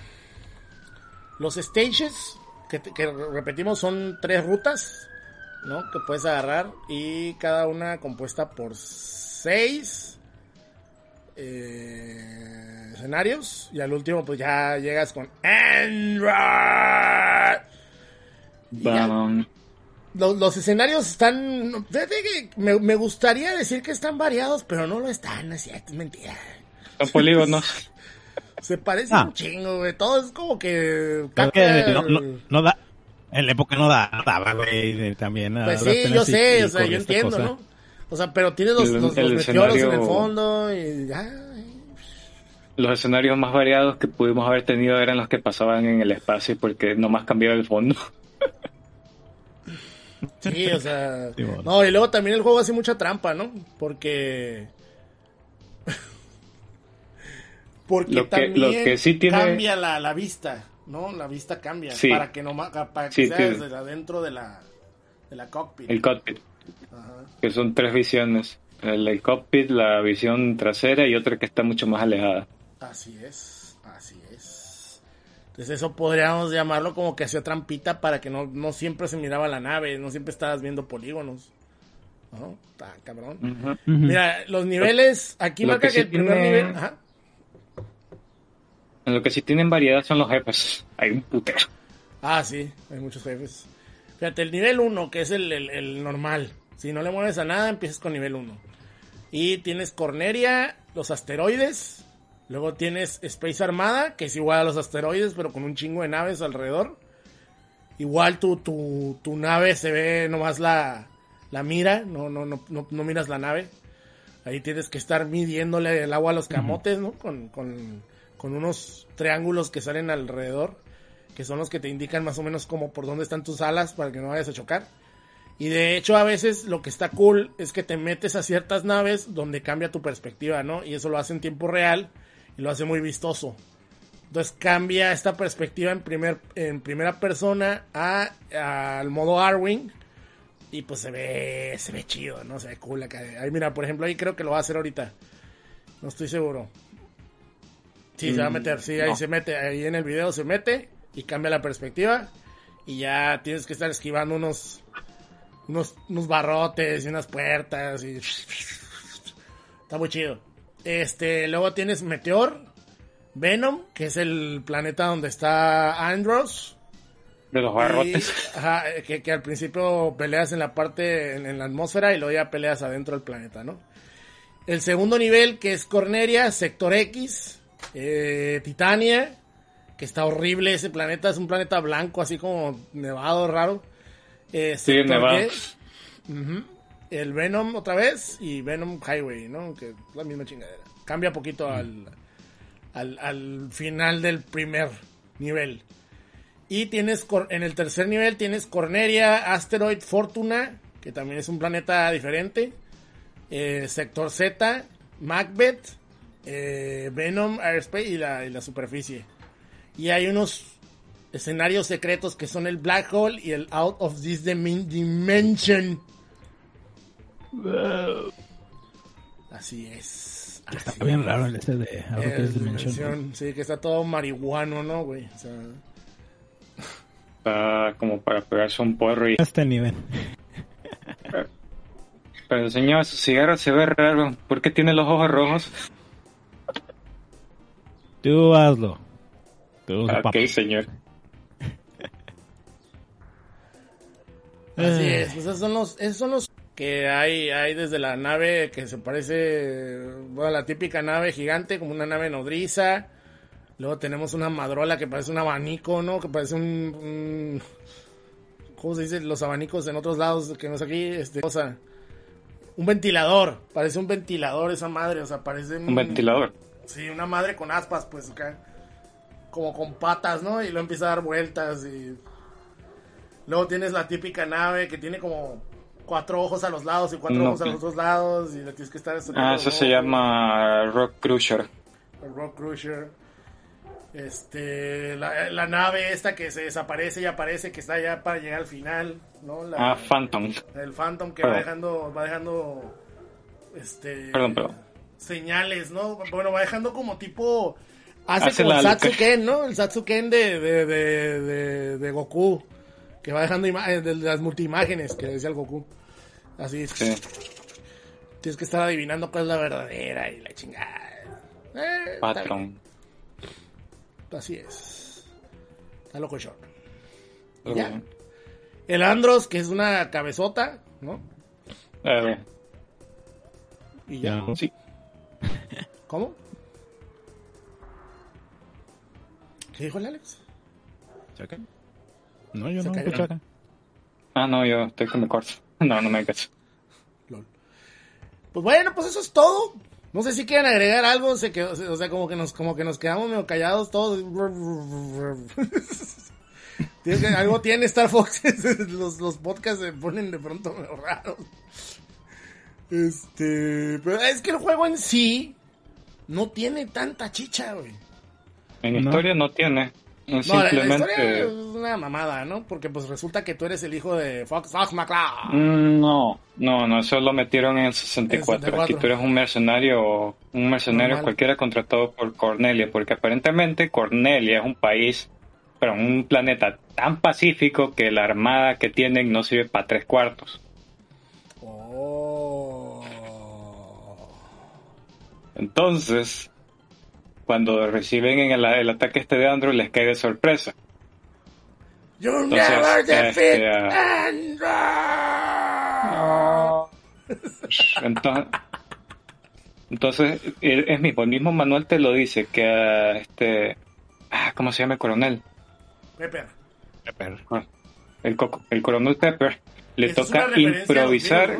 los stages que, que repetimos son tres rutas, ¿no? Que puedes agarrar y cada una compuesta por seis eh, escenarios y al último pues ya llegas con Android. Vamos. Los, los escenarios están. me, me gustaría decir que están variados, pero no lo están, es cierto, es mentira. Son polígonos. Se parece Ah. un chingo, güey. Todo es como que. Creo que caca no, no, el- no da. En la época no da- daba, güey. También. Pues sí, yo sé, y- o sea, yo entiendo, cosa. ¿no? O sea, pero tiene los, los, los meteoros en el fondo y ya. Los escenarios más variados que pudimos haber tenido eran los que pasaban en el espacio porque nomás cambiaba el fondo. Sí, o sea. Sí, bueno. No, y luego también el juego hace mucha trampa, ¿no? Porque. (laughs) Porque Lo que- también lo que sí tiene- cambia la, la vista, ¿no? La vista cambia. Sí. Para que no para que Sí, sea desde adentro de la, de la cockpit. El cockpit, Ajá. que son tres visiones. El, el cockpit, la visión trasera y otra que está mucho más alejada. Así es, así. Entonces eso podríamos llamarlo como que hacía trampita para que no, no siempre se miraba la nave, no siempre estabas viendo polígonos. ¿No? Está cabrón. Ujú. Mira, los niveles, aquí Lo marca que que, sí el primer tiene- nivel... Ajá. En lo que sí tienen variedad son los jefes. Hay un putero. Ah, sí, hay muchos jefes. Fíjate, el nivel 1, que es el, el- el normal. Si no le mueves a nada, empiezas con nivel 1. Y tienes Corneria, los asteroides. Luego tienes Space Armada, que es igual a los asteroides, pero con un chingo de naves alrededor. Igual tu, tu, tu nave se ve nomás la, la mira, no, no, no, no, no miras la nave. Ahí tienes que estar midiéndole el agua a los camotes, ¿no? Con, con, con unos triángulos que salen alrededor, que son los que te indican más o menos como por dónde están tus alas para que no vayas a chocar. Y de hecho a veces lo que está cool es que te metes a ciertas naves donde cambia tu perspectiva, ¿no? Y eso lo hace en tiempo real y lo hace muy vistoso. Entonces cambia esta perspectiva en, primer, en primera persona a, al modo Arwing. Y pues se ve, se ve chido, ¿no? Se ve cool acá. Ahí mira, por ejemplo, ahí creo que lo va a hacer ahorita. No estoy seguro. Sí, se va a meter, sí, ahí no. se mete, ahí en el video se mete y cambia la perspectiva. Y ya tienes que estar esquivando unos, unos, unos barrotes y unas puertas y... (laughs) Está muy chido. Este, luego tienes Meteor, Venom, que es el planeta donde está Andros. De los barrotes. Y, ajá, que, que al principio peleas en la parte, en, en la atmósfera y luego ya peleas adentro del planeta, ¿no? El segundo nivel, que es Corneria, Sector X, eh, Titania, que está horrible ese planeta, es un planeta blanco, así como nevado, raro. Eh, Sí, nevado. Ujú, el Venom otra vez y Venom Highway, ¿no? Que es la misma chingadera. Cambia poquito al, al, al final del primer nivel. Y tienes en el tercer nivel tienes Corneria, Asteroid Fortuna, que también es un planeta diferente. eh, Sector Z, Macbeth, eh, Venom, Airspace y la, y la superficie. Y hay unos escenarios secretos que son el Black Hole y el Out of This Dimen- Dimension. Así es. Está Así bien es. raro el este de Out of This Dimension. dimensión, Sí, que está todo marihuano, ¿no, güey? O sea, Está como para pegarse un porro y... Este nivel. Pero señor, su cigarro se ve raro. ¿Por qué tiene los ojos rojos? Tú hazlo. Tú, papá. Ok, señor. así Eh. es. Pues esos son los, esos son los que hay, hay desde la nave que se parece, bueno, la típica nave gigante, como una nave nodriza. Luego tenemos una madrola que parece un abanico, ¿no? Que parece un, un- ¿cómo se dice? Los abanicos en otros lados que no es aquí, este, cosa. Un ventilador, parece un ventilador esa madre, o sea, parece Un ventilador. Sí, una madre con aspas, pues acá. Como con patas, ¿no? Y luego empieza a dar vueltas y. Luego tienes la típica nave que tiene como cuatro ojos a los lados y cuatro No, ojos a los dos lados y le tienes que estar Ah, eso se llama Rock Cruiser. El Rock Cruiser. Este, la, la nave esta que se desaparece y aparece, que está ya para llegar al final, ¿no? La- Ah, Phantom. el Phantom que Perdón. va dejando, va dejando, este, Perdón, perdón. señales, ¿no? Bueno, va dejando como tipo, hace, Hace como el Satsuken, ¿no? El Satsuken de, de, de, de, de Goku, que va dejando imágenes, de las multiimágenes que decía el Goku. Así, Sí. tienes que estar adivinando cuál es la verdadera y la chingada. Eh, Patrón. Así es. Está loco short. Pero Ya. El Andros, que es una cabezota, ¿no? Ver, Y ya. Ya. sí. (laughs) ¿Cómo? ¿Qué dijo el Alex? ¿Chaca? No, yo Se no. cayó. ¿qué chaca? Ah, no, yo estoy con mi corto. (laughs) No, no me caso. Lol. Pues bueno, pues eso es todo. No sé si quieren agregar algo, se quedó- o sea, como que nos, como que nos quedamos medio callados todos. (laughs) Tienes que- algo tiene Star Fox, (laughs) los, los podcasts se ponen de pronto medio raros. Este, pero es que el juego en sí no tiene tanta chicha, güey. En No. historia no tiene. No, la, la simplemente. historia es una mamada, ¿no? Porque pues resulta que tú eres el hijo de Fox, Fox McCloud. Mm, No, no, no, eso lo metieron en el 64. En el 64. Aquí tú eres un mercenario, un mercenario Normal. cualquiera contratado por Cornelia, porque aparentemente Cornelia es un país, pero un planeta tan pacífico que la armada que tienen no sirve para tres cuartos. Oh. Entonces, cuando reciben en el, el ataque este de Andrew, les cae de sorpresa. You Entonces, never defeat este, Andrew. Entonces, entonces el- es mismo, el mismo manual te lo dice que a este, ah, ¿cómo se llama el coronel? Pepper. El, coco- el coronel Pepper le toca improvisar.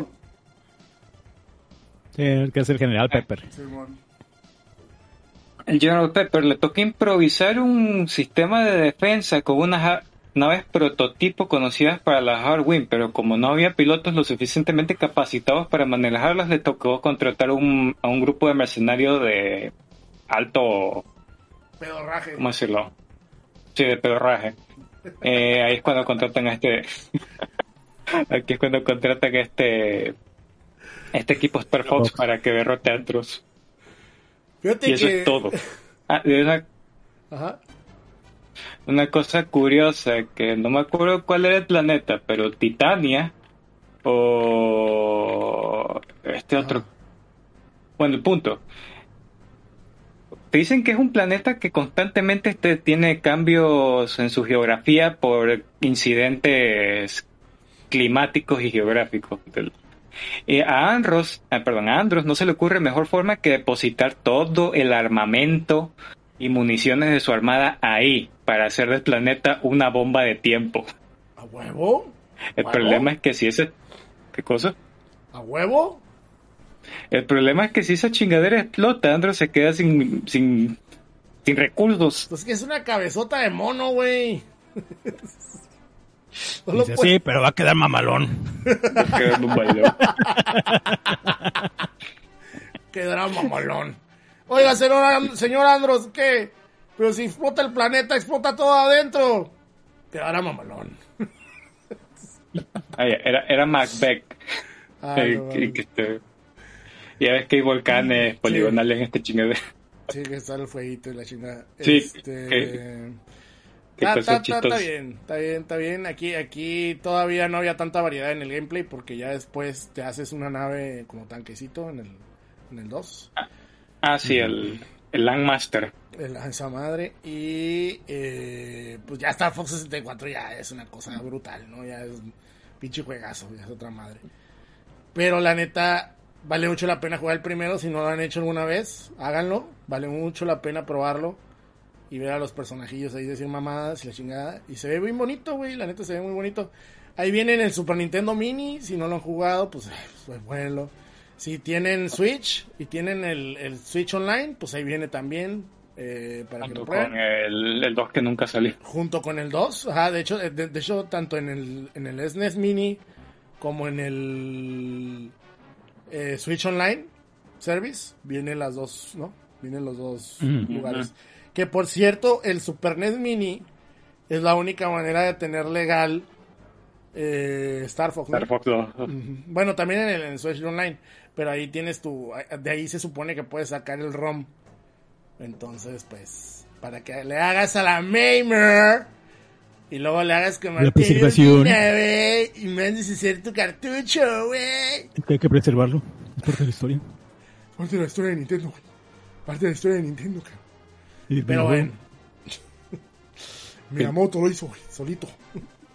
Sí, el que es el general Pepper. ¿no? Simón. El General Pepper le toca improvisar un sistema de defensa con unas naves prototipo conocidas para la Hardwing, pero como no había pilotos lo suficientemente capacitados para manejarlas, le tocó contratar un- a un grupo de mercenarios de alto Pedorraje. ¿cómo decirlo? Sí, de pedorraje. Eh, ahí es cuando contratan a este. (laughs) Aquí es cuando contratan a este. Este equipo Star Fox para que derrote a Andros. Fíjate Y eso que... es todo. (laughs) Ah, una, Ajá. una cosa curiosa que no me acuerdo cuál era el planeta, pero Titania o este otro. Bueno, el punto. Te dicen que es un planeta que constantemente este, tiene cambios en su geografía por incidentes climáticos y geográficos. Del- Eh, a Andros, ah, perdón, a Andros no se le ocurre mejor forma que depositar todo el armamento y municiones de su armada ahí para hacer del planeta una bomba de tiempo. ¿A huevo? El problema es que si ese ¿qué cosa? ¿A huevo? El problema es que si esa chingadera explota, Andros se queda sin sin sin recursos. Pues que es una cabezota de mono, güey. (laughs) No lo Dice, sí, pero va a quedar mamalón. Que no bailó. Quedará mamalón. Oiga, señor, señor Andros, ¿qué? Pero si explota el planeta, explota todo adentro. Quedará mamalón. Era, era Macbeth. Ay, no que- que este- ya ves que hay volcanes poligonales en este chingadero. Sí, que está el fueguito y la chingada. Sí, Este... que- que Está, cosas está- está- está chistosas. bien, está bien, está bien. Aquí, aquí todavía no había tanta variedad en el gameplay porque ya después te haces una nave como tanquecito en el, en el 2. Ah, sí, el, el Landmaster. el- esa madre y eh, pues ya Star Fox 64 ya es una cosa brutal, ¿no? Ya es pinche juegazo, ya es otra madre. Pero la neta vale mucho la pena jugar el primero, si no lo han hecho alguna vez, háganlo, vale mucho la pena probarlo y ver a los personajillos ahí decir mamadas y la chingada y se ve muy bonito, güey, la neta se ve muy bonito. Ahí viene en el Super Nintendo Mini, si no lo han jugado, pues, pues bueno. Si tienen Switch y tienen el, el Switch Online, pues ahí viene también eh, para que Junto lo con el, el 2 que nunca salió. Junto con el 2, ajá, de hecho, de, de hecho tanto en el, en el SNES Mini como en el eh, Switch Online Service, vienen las dos, ¿no? Vienen los dos lugares. Que por cierto, el Super NES Mini es la única manera de tener legal eh, Star Fox. ¿no? Star Fox 2. Ujú. Bueno, también en el en Switch Online, pero ahí tienes tu, de ahí se supone que puedes sacar el ROM. Entonces, pues, para que le hagas a la Mamer y luego le hagas que La preservación. güey, y mandes a hacer tu cartucho, güey. Hay que preservarlo. Es parte de la historia. Parte de la historia de Nintendo, güey. Parte de la historia de Nintendo, cabrón. Y Pero bueno, bueno. (laughs) Miyamoto lo hizo, solito.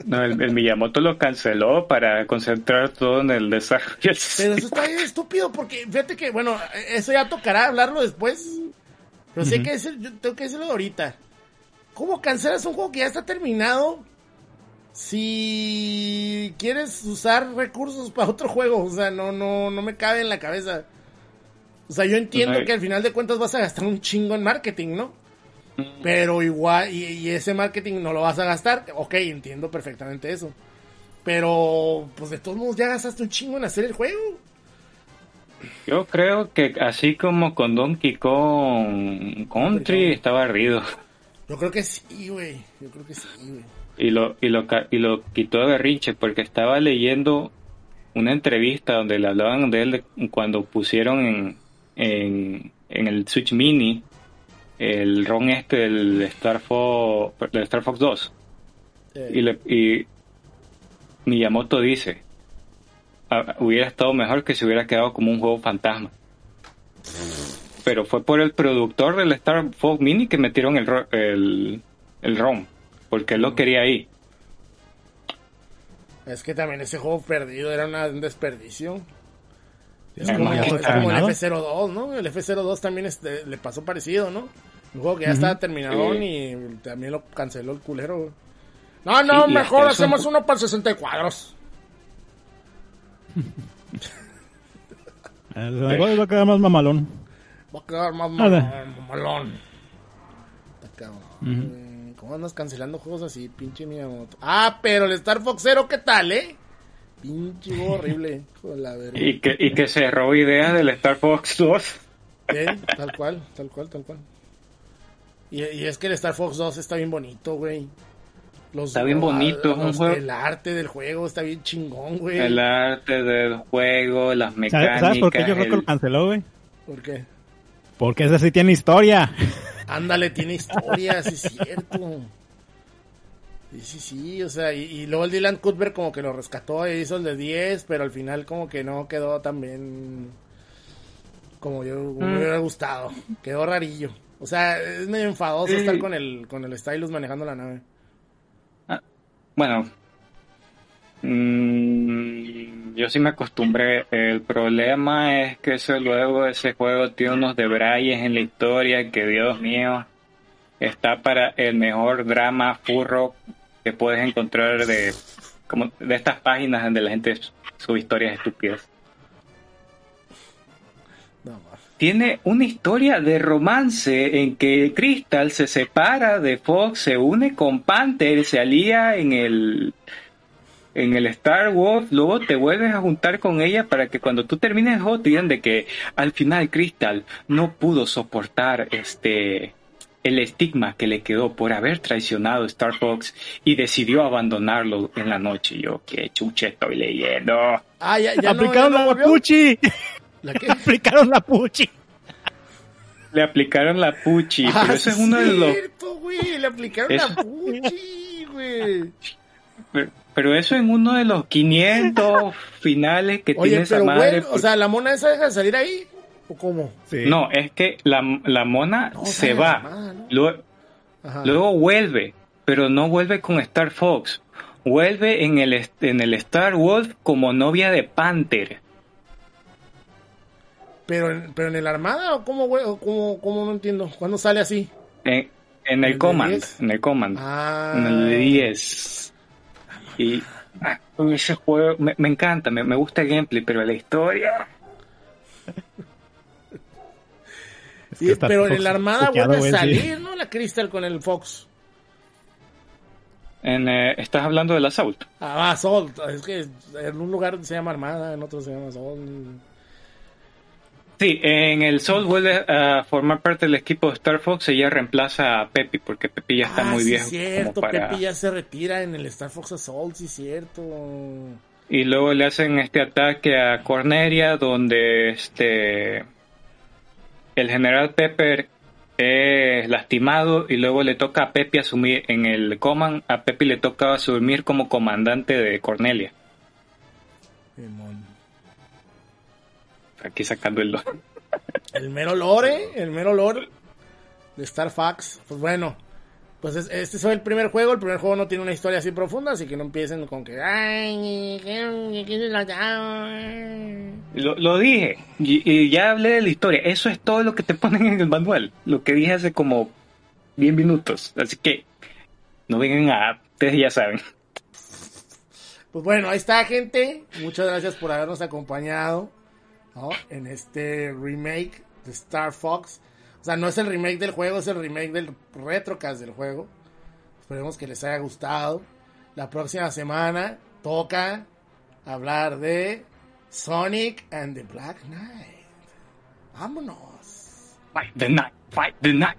No, el, el Miyamoto lo canceló para concentrar todo en el desarrollo. Pero eso (laughs) está bien estúpido porque fíjate que, bueno, eso ya tocará hablarlo después. Pero sí hay que decir, yo tengo que decirlo ahorita. ¿Cómo cancelas un juego que ya está terminado si quieres usar recursos para otro juego? O sea, no, no, no me cabe en la cabeza. O sea, yo entiendo no hay- que al final de cuentas vas a gastar un chingo en marketing, ¿no? Pero igual, y, y ese marketing no lo vas a gastar. Ok, entiendo perfectamente eso. Pero, pues de todos modos ya gastaste un chingo en hacer el juego. Yo creo que así como con Donkey Kong Country estaba arrido. Yo creo que sí, güey. Yo creo que sí, güey. Y lo, y lo, y lo quitó de berrinche porque estaba leyendo una entrevista donde le hablaban de él de cuando pusieron en, en, en el Switch Mini el ROM este del Star Fox, del Star Fox 2. Eh, Y, le, y Miyamoto dice, "Ah, hubiera estado mejor que se hubiera quedado como un juego fantasma. Pero fue por el productor del Star Fox Mini que metieron el, el, el ROM, porque él lo quería ahí. Es que también ese juego perdido era una- un desperdicio. Es Ah, como, el terminado. F02, ¿no? El F02 también este, le pasó parecido, ¿no? Un juego que ya estaba terminado Sí. y también lo canceló el culero, güey. No, no, Sí, mejor hacemos uno para 60 cuadros. (laughs) Juego va a quedar más mamalón. Va a quedar más Nada. malón. malón. Está cabrón. güey. ¿Cómo andas cancelando juegos así, pinche Miyamoto? Ah, pero el Star Fox Zero, ¿qué tal, eh? Pinche juego (laughs) horrible. Hijo de la verga. Y que, y que se robó ideas del Star Fox 2. Eh, Tal cual, tal cual, tal cual. Y, y es que el Star Fox 2 está bien bonito, güey. Los, Está bien bonito, es un los- juego- El arte del juego está bien chingón, güey. El arte del juego, las ¿Sabes, mecánicas. ¿Sabes por qué yo creo que lo canceló, güey? ¿Por qué? Porque ese sí tiene historia. Ándale, (laughs) tiene historia, sí es cierto. Sí, sí, sí, o sea, y, y luego el Dylan Cuthbert como que lo rescató y hizo el de 10, pero al final como que no quedó tan bien como yo como me hubiera gustado. Quedó rarillo. O sea, es medio enfadoso Sí. estar con el, con el Stylus manejando la nave. Bueno, mm, yo sí me acostumbré. El problema es que eso luego ese juego tiene unos debrayes en la historia que Dios mío está para el mejor drama furro que puedes encontrar de como de estas páginas donde la gente sube historias estúpidas. No. Tiene una historia de romance en que Crystal se separa de Fox, se une con Panther, se alía en el en el Star Wars, luego te vuelves a juntar con ella para que cuando tú termines el juego te digan de que al final Crystal no pudo soportar este el estigma que le quedó por haber traicionado a Star Fox y decidió abandonarlo en la noche. Yo, qué chuche estoy leyendo. Ah, ya, ya no, Aplicaron ya no la volvió. Puchi. ¿La qué? (laughs) Aplicaron la puchi. Le aplicaron la puchi, Ah, pero ese es uno de los cierto, güey, le aplicaron la puchi, güey. Pero, pero eso en uno de los 500 finales que tiene Oye, esa pero madre. bueno, o sea, ¿la mona esa deja de salir ahí? ¿O cómo? Sí. no, es que la, la mona No, se va. la mamá, ¿no? Luego, luego vuelve, pero no vuelve con Star Fox. Vuelve en el, en el Star Wolf como novia de Panther. Pero, en- pero en el armada o cómo, güey, o cómo, cómo no entiendo. ¿Cuándo sale así? En, en el Command. 10? En el Command. Ah. En el de 10. Y ah, ese juego me, me encanta, me, me gusta el gameplay, pero la historia. Es que pero en Fox el armada vuelve a sí. salir, ¿no? La Crystal con el Fox. En, eh, ¿Estás hablando del Assault? Ah, Sol. Es que en un lugar se llama Armada, en otro se llama Sol. Sí, en el Sol vuelve a formar parte del equipo de Star Fox. Ella reemplaza a Peppy porque Peppy ya está ah, muy sí, viejo. cierto. para... Pepe ya se retira en el Star Fox Assault, sí, cierto. Y luego le hacen este ataque a Cornelia, donde este el general Pepper es lastimado y luego le toca a Pepe asumir en el command. A Pepe le toca asumir como comandante de Cornelia. Aquí sacando el. El mero lore, el mero lore de Star Fox. Pues bueno, pues es- este fue el primer juego. El primer juego no tiene una historia así profunda, así que no empiecen con que. Lo, lo dije y, y ya hablé de la historia. Eso es todo lo que te ponen en el manual. Lo que dije hace como 10 minutos. Así que no vengan a. Ustedes ya saben. Pues bueno, ahí está, gente. Muchas gracias por habernos acompañado en este remake de Star Fox. O sea, no es el remake del juego, es el remake del retrocast del juego. Esperemos que les haya gustado. La próxima semana toca hablar de Sonic and the Black Knight. Vámonos. Fight the night, fight the night.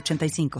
906985.